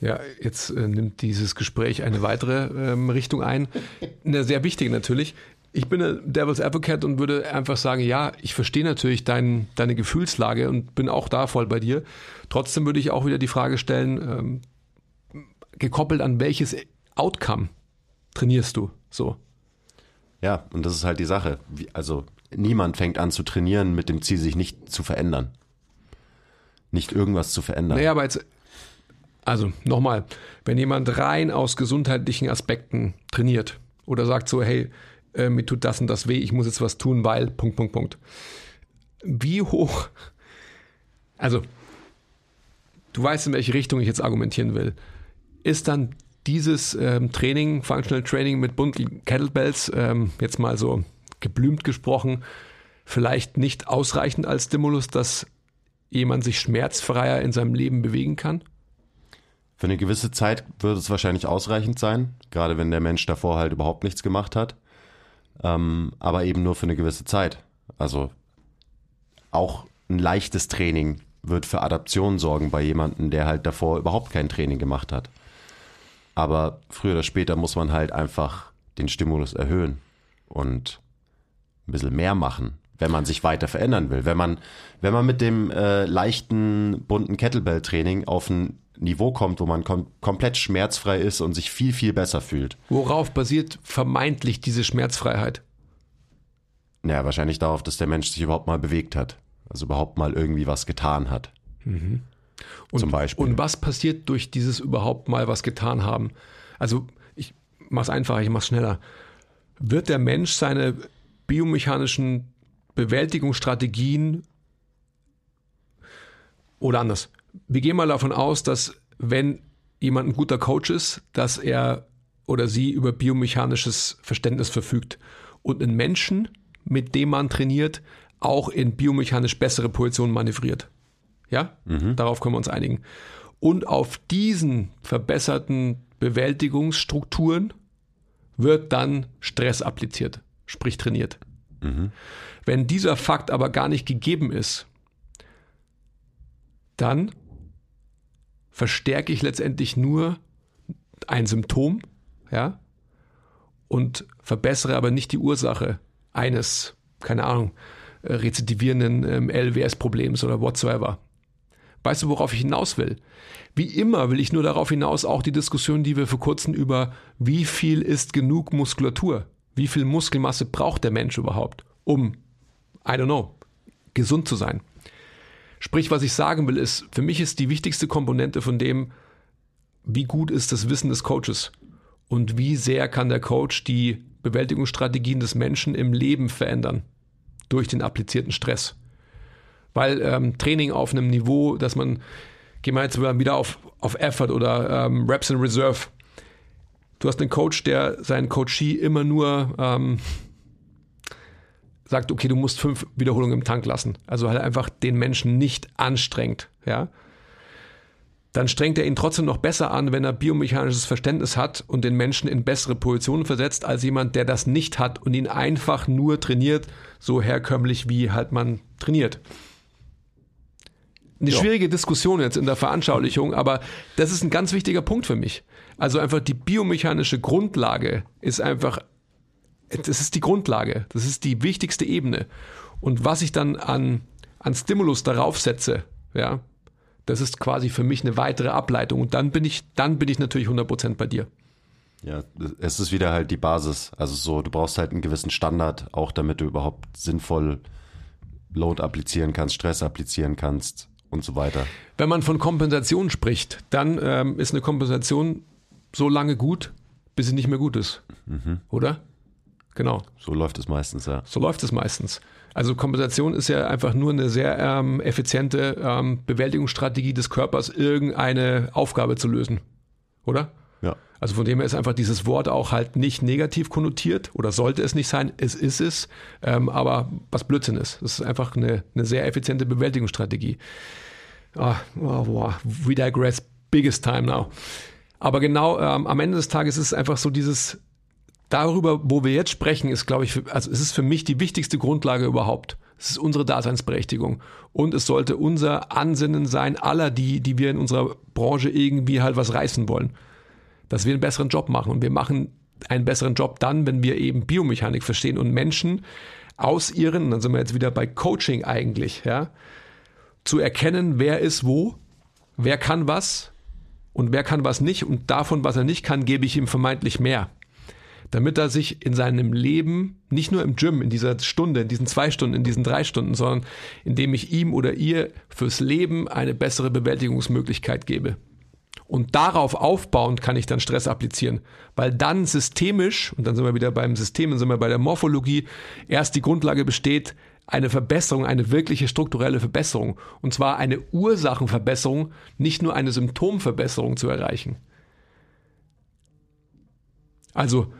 Ja, jetzt äh, nimmt dieses Gespräch eine weitere ähm, Richtung ein. Eine sehr wichtige natürlich. Ich bin ein Devil's Advocate und würde einfach sagen, ja, ich verstehe natürlich dein, deine Gefühlslage und bin auch da voll bei dir. Trotzdem würde ich auch wieder die Frage stellen, ähm, gekoppelt an welches Outcome trainierst du so. Ja, und das ist halt die Sache. Also niemand fängt an zu trainieren mit dem Ziel, sich nicht zu verändern. Nicht irgendwas zu verändern. Naja, aber jetzt, also nochmal, wenn jemand rein aus gesundheitlichen Aspekten trainiert oder sagt so, hey, äh, mir tut das und das weh, ich muss jetzt was tun, weil, Punkt, Punkt, Punkt. Wie hoch, also du weißt, in welche Richtung ich jetzt argumentieren will, ist dann dieses ähm, Training, Functional Training mit bunten Kettlebells, ähm, jetzt mal so geblümt gesprochen, vielleicht nicht ausreichend als Stimulus, dass jemand sich schmerzfreier in seinem Leben bewegen kann? Für eine gewisse Zeit wird es wahrscheinlich ausreichend sein, gerade wenn der Mensch davor halt überhaupt nichts gemacht hat. Ähm, aber eben nur für eine gewisse Zeit. Also auch ein leichtes Training wird für Adaption sorgen bei jemandem, der halt davor überhaupt kein Training gemacht hat. Aber früher oder später muss man halt einfach den Stimulus erhöhen und ein bisschen mehr machen, wenn man sich weiter verändern will. Wenn man, wenn man mit dem äh, leichten, bunten Kettlebell-Training auf ein Niveau kommt, wo man kom komplett schmerzfrei ist und sich viel, viel besser fühlt. Worauf basiert vermeintlich diese Schmerzfreiheit? Naja, wahrscheinlich darauf, dass der Mensch sich überhaupt mal bewegt hat. Also überhaupt mal irgendwie was getan hat. Mhm. Und, zum Beispiel. Und was passiert durch dieses überhaupt mal was getan haben? Also ich mach's einfacher, ich mach's schneller. Wird der Mensch seine biomechanischen Bewältigungsstrategien oder anders? Wir gehen mal davon aus, dass wenn jemand ein guter Coach ist, dass er oder sie über biomechanisches Verständnis verfügt und einen Menschen, mit dem man trainiert, auch in biomechanisch bessere Positionen manövriert. Ja, mhm. darauf können wir uns einigen. Und auf diesen verbesserten Bewältigungsstrukturen wird dann Stress appliziert, sprich trainiert. Mhm. Wenn dieser Fakt aber gar nicht gegeben ist, dann verstärke ich letztendlich nur ein Symptom, ja, und verbessere aber nicht die Ursache eines, keine Ahnung, rezidivierenden ähm, LWS-Problems oder whatsoever. Weißt du, worauf ich hinaus will? Wie immer will ich nur darauf hinaus auch die Diskussion, die wir vor kurzem über wie viel ist genug Muskulatur, wie viel Muskelmasse braucht der Mensch überhaupt, um, I don't know, gesund zu sein. Sprich, was ich sagen will, ist, für mich ist die wichtigste Komponente von dem, wie gut ist das Wissen des Coaches und wie sehr kann der Coach die Bewältigungsstrategien des Menschen im Leben verändern durch den applizierten Stress. Weil ähm, Training auf einem Niveau, dass man, gehen wir jetzt wieder auf, auf Effort oder ähm, Reps in Reserve. Du hast einen Coach, der seinen Coachee immer nur ähm, sagt, okay, du musst fünf Wiederholungen im Tank lassen. Also halt einfach den Menschen nicht anstrengt, ja dann strengt er ihn trotzdem noch besser an, wenn er biomechanisches Verständnis hat und den Menschen in bessere Positionen versetzt, als jemand, der das nicht hat und ihn einfach nur trainiert, so herkömmlich wie halt man trainiert. Eine ja. schwierige Diskussion jetzt in der Veranschaulichung, aber das ist ein ganz wichtiger Punkt für mich. Also einfach die biomechanische Grundlage ist einfach, das ist die Grundlage, das ist die wichtigste Ebene. Und was ich dann an, an Stimulus darauf setze, ja, das ist quasi für mich eine weitere Ableitung. Und dann bin ich, dann bin ich natürlich 100% bei dir. Ja, es ist wieder halt die Basis. Also so, du brauchst halt einen gewissen Standard, auch damit du überhaupt sinnvoll Load applizieren kannst, Stress applizieren kannst und so weiter. Wenn man von Kompensation spricht, dann ähm, ist eine Kompensation so lange gut, bis sie nicht mehr gut ist. Mhm. Oder? Genau. So läuft es meistens, ja. So läuft es meistens. Also Kompensation ist ja einfach nur eine sehr ähm, effiziente ähm, Bewältigungsstrategie des Körpers, irgendeine Aufgabe zu lösen. Oder? Ja. Also von dem her ist einfach dieses Wort auch halt nicht negativ konnotiert oder sollte es nicht sein. Es ist es, ähm, aber was Blödsinn ist. Es ist einfach eine, eine sehr effiziente Bewältigungsstrategie. Oh, oh, oh, we digress biggest time now. Aber genau ähm, am Ende des Tages ist es einfach so dieses darüber, wo wir jetzt sprechen, ist, glaube ich, also es ist für mich die wichtigste Grundlage überhaupt. Es ist unsere Daseinsberechtigung. Und es sollte unser Ansinnen sein, aller die, die wir in unserer Branche irgendwie halt was reißen wollen. Dass wir einen besseren Job machen. Und wir machen einen besseren Job dann, wenn wir eben Biomechanik verstehen und Menschen aus ihren, dann sind wir jetzt wieder bei Coaching eigentlich, ja, zu erkennen, wer ist wo, wer kann was und wer kann was nicht und davon, was er nicht kann, gebe ich ihm vermeintlich mehr damit er sich in seinem Leben, nicht nur im Gym, in dieser Stunde, in diesen zwei Stunden, in diesen drei Stunden, sondern indem ich ihm oder ihr fürs Leben eine bessere Bewältigungsmöglichkeit gebe. Und darauf aufbauend kann ich dann Stress applizieren, weil dann systemisch, und dann sind wir wieder beim System, dann sind wir bei der Morphologie, erst die Grundlage besteht, eine Verbesserung, eine wirkliche strukturelle Verbesserung, und zwar eine Ursachenverbesserung, nicht nur eine Symptomverbesserung zu erreichen. Also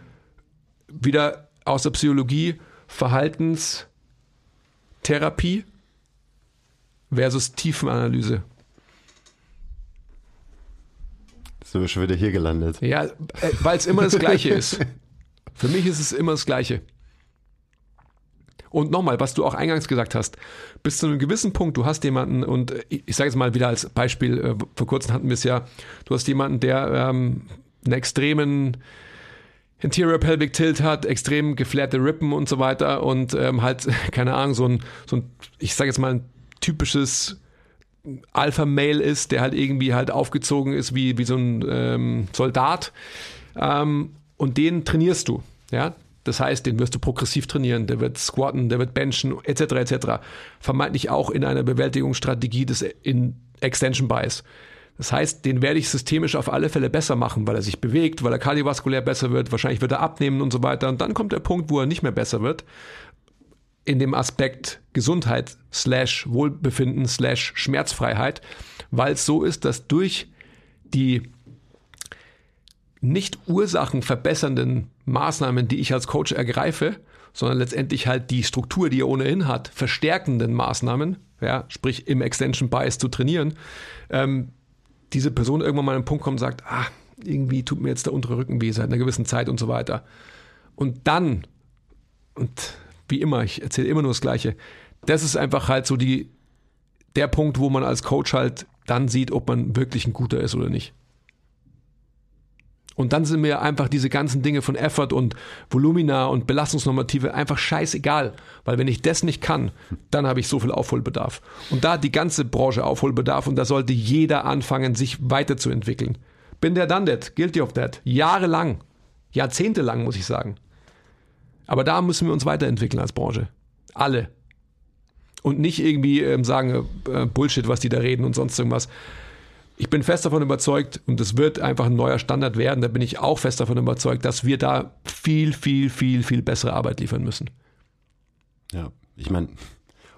wieder aus der Psychologie Verhaltenstherapie versus Tiefenanalyse. Sind wir schon wieder hier gelandet? Ja, äh, weil es immer das Gleiche ist. Für mich ist es immer das Gleiche. Und nochmal, was du auch eingangs gesagt hast, bis zu einem gewissen Punkt, du hast jemanden, und ich sage es mal wieder als Beispiel, äh, vor kurzem hatten wir es ja, du hast jemanden, der ähm, einen extremen Interior Pelvic Tilt hat, extrem geflärte Rippen und so weiter und ähm, halt, keine Ahnung, so ein, so ein ich sage jetzt mal ein typisches Alpha-Male ist, der halt irgendwie halt aufgezogen ist wie, wie so ein ähm, Soldat ähm, und den trainierst du, ja, das heißt, den wirst du progressiv trainieren, der wird squatten, der wird benchen, etc., etc. Vermeintlich auch in einer Bewältigungsstrategie des in Extension Bias. Das heißt, den werde ich systemisch auf alle Fälle besser machen, weil er sich bewegt, weil er kardiovaskulär besser wird, wahrscheinlich wird er abnehmen und so weiter. Und dann kommt der Punkt, wo er nicht mehr besser wird, in dem Aspekt Gesundheit slash Wohlbefinden slash Schmerzfreiheit, weil es so ist, dass durch die nicht ursachenverbessernden Maßnahmen, die ich als Coach ergreife, sondern letztendlich halt die Struktur, die er ohnehin hat, verstärkenden Maßnahmen, ja, sprich im Extension Bias zu trainieren, ähm, diese Person irgendwann mal an einen Punkt kommt und sagt, ah, irgendwie tut mir jetzt der untere Rücken weh seit einer gewissen Zeit und so weiter. Und dann, und wie immer, ich erzähle immer nur das Gleiche, das ist einfach halt so die, der Punkt, wo man als Coach halt dann sieht, ob man wirklich ein guter ist oder nicht. Und dann sind mir einfach diese ganzen Dinge von Effort und Volumina und Belastungsnormative einfach scheißegal. Weil wenn ich das nicht kann, dann habe ich so viel Aufholbedarf. Und da hat die ganze Branche Aufholbedarf und da sollte jeder anfangen, sich weiterzuentwickeln. Bin der done that, guilty of that. Jahrelang, jahrzehntelang muss ich sagen. Aber da müssen wir uns weiterentwickeln als Branche. Alle. Und nicht irgendwie ähm, sagen, äh, Bullshit, was die da reden und sonst irgendwas ich bin fest davon überzeugt, und es wird einfach ein neuer Standard werden, da bin ich auch fest davon überzeugt, dass wir da viel, viel, viel, viel bessere Arbeit liefern müssen. Ja, ich meine,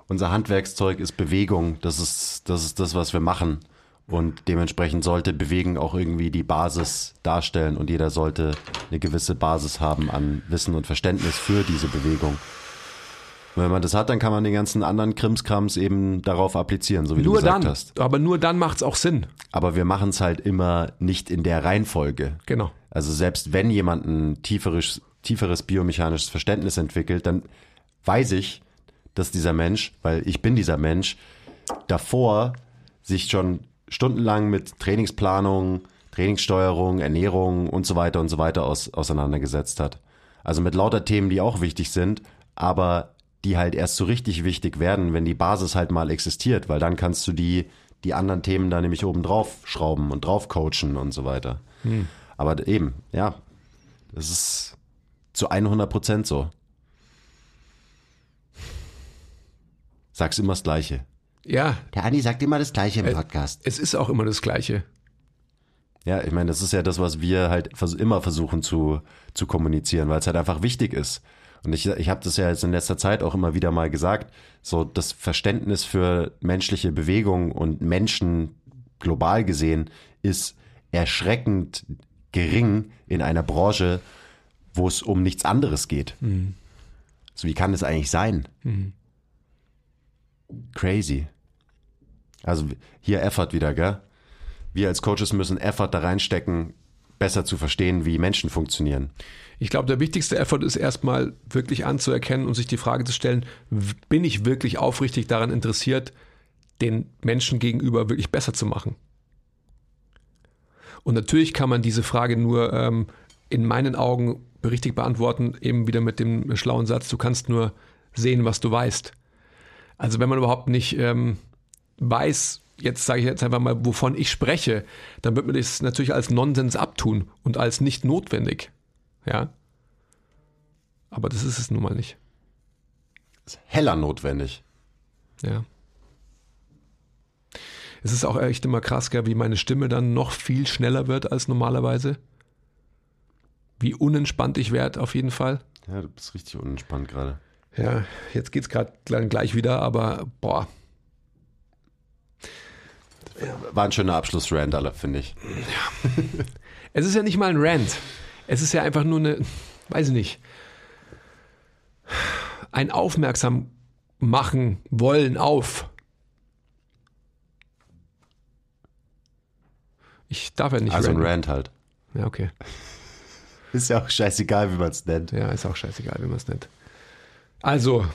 unser Handwerkszeug ist Bewegung, das ist, das ist das, was wir machen. Und dementsprechend sollte Bewegen auch irgendwie die Basis darstellen und jeder sollte eine gewisse Basis haben an Wissen und Verständnis für diese Bewegung. Und wenn man das hat, dann kann man den ganzen anderen Krimskrams eben darauf applizieren, so wie nur du gesagt dann, hast. aber nur dann macht es auch Sinn. Aber wir machen es halt immer nicht in der Reihenfolge. Genau. Also selbst wenn jemand ein tieferes, tieferes biomechanisches Verständnis entwickelt, dann weiß ich, dass dieser Mensch, weil ich bin dieser Mensch, davor sich schon stundenlang mit Trainingsplanung, Trainingssteuerung, Ernährung und so weiter und so weiter aus, auseinandergesetzt hat. Also mit lauter Themen, die auch wichtig sind, aber die halt erst so richtig wichtig werden, wenn die Basis halt mal existiert, weil dann kannst du die, die anderen Themen da nämlich oben drauf schrauben und drauf coachen und so weiter. Hm. Aber eben, ja, das ist zu 100 Prozent so. Sag's immer das Gleiche. Ja. Der Andi sagt immer das Gleiche im Podcast. Es ist auch immer das Gleiche. Ja, ich meine, das ist ja das, was wir halt immer versuchen zu, zu kommunizieren, weil es halt einfach wichtig ist. Und ich, ich habe das ja jetzt in letzter Zeit auch immer wieder mal gesagt, so das Verständnis für menschliche Bewegung und Menschen global gesehen ist erschreckend gering in einer Branche, wo es um nichts anderes geht. Mhm. So wie kann das eigentlich sein? Mhm. Crazy. Also hier Effort wieder, gell? Wir als Coaches müssen Effort da reinstecken, besser zu verstehen, wie Menschen funktionieren. Ich glaube, der wichtigste Effort ist erstmal wirklich anzuerkennen und sich die Frage zu stellen, bin ich wirklich aufrichtig daran interessiert, den Menschen gegenüber wirklich besser zu machen? Und natürlich kann man diese Frage nur ähm, in meinen Augen richtig beantworten, eben wieder mit dem schlauen Satz, du kannst nur sehen, was du weißt. Also wenn man überhaupt nicht ähm, weiß, jetzt sage ich jetzt einfach mal, wovon ich spreche, dann wird man das natürlich als Nonsens abtun und als nicht notwendig. Ja. Aber das ist es nun mal nicht. Ist heller notwendig. Ja. Es ist auch echt immer krass, wie meine Stimme dann noch viel schneller wird als normalerweise. Wie unentspannt ich werde, auf jeden Fall. Ja, du bist richtig unentspannt gerade. Ja, jetzt geht es gerade gleich wieder, aber boah. War ein schöner Abschluss-Rand, finde ich. Ja. es ist ja nicht mal ein Rant. Es ist ja einfach nur eine, weiß ich nicht, ein Aufmerksam machen wollen auf. Ich darf ja nicht Also ranten. ein Rant halt. Ja, okay. Ist ja auch scheißegal, wie man es nennt. Ja, ist auch scheißegal, wie man es nennt. Also,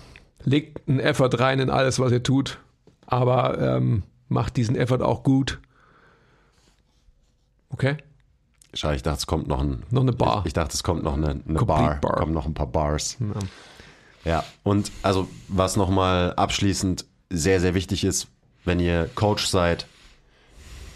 legt einen Effort rein in alles, was ihr tut, aber ähm, macht diesen Effort auch gut. Okay? Schade, ich dachte, es kommt noch ein. Noch eine Bar. Ich, ich dachte, es kommt noch eine, eine Bar. Bar. Kommen noch ein paar Bars. Ja. ja, und also, was nochmal abschließend sehr, sehr wichtig ist, wenn ihr Coach seid,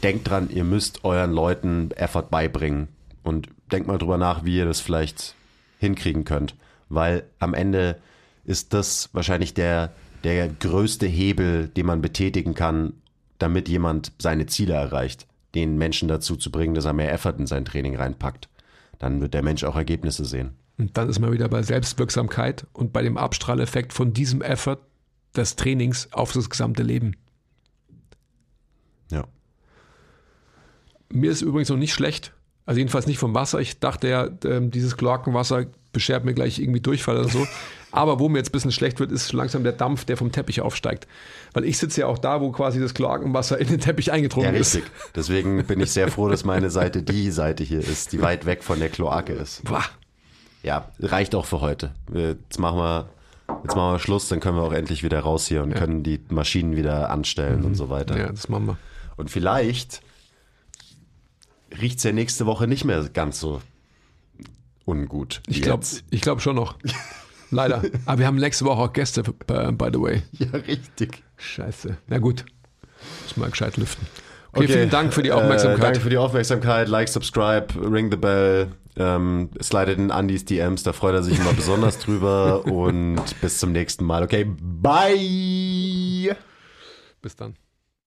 denkt dran, ihr müsst euren Leuten Effort beibringen. Und denkt mal drüber nach, wie ihr das vielleicht hinkriegen könnt. Weil am Ende ist das wahrscheinlich der, der größte Hebel, den man betätigen kann, damit jemand seine Ziele erreicht den Menschen dazu zu bringen, dass er mehr Effort in sein Training reinpackt. Dann wird der Mensch auch Ergebnisse sehen. Und dann ist man wieder bei Selbstwirksamkeit und bei dem Abstrahleffekt von diesem Effort des Trainings auf das gesamte Leben. Ja. Mir ist übrigens noch nicht schlecht. Also jedenfalls nicht vom Wasser. Ich dachte ja, ähm, dieses Kloakenwasser beschert mir gleich irgendwie Durchfall oder so. Aber wo mir jetzt ein bisschen schlecht wird, ist langsam der Dampf, der vom Teppich aufsteigt. Weil ich sitze ja auch da, wo quasi das Kloakenwasser in den Teppich eingedrungen ja, ist. Richtig. Deswegen bin ich sehr froh, dass meine Seite die Seite hier ist, die weit weg von der Kloake ist. Boah. Ja, reicht auch für heute. Jetzt machen wir, jetzt machen wir Schluss, dann können wir auch endlich wieder raus hier und ja. können die Maschinen wieder anstellen mhm. und so weiter. Ja, das machen wir. Und vielleicht riecht es ja nächste Woche nicht mehr ganz so ungut. Ich glaube ich glaub schon noch. Leider. Aber wir haben nächste Woche auch Gäste, by, by the way. Ja, richtig. Scheiße. Na gut. Muss mal gescheit lüften. Okay, vielen Dank für die Aufmerksamkeit. Äh, danke für die Aufmerksamkeit. Like, subscribe, ring the bell. Ähm, slidet in Andys DMs, da freut er sich immer besonders drüber. Und bis zum nächsten Mal. Okay, bye! Bis dann.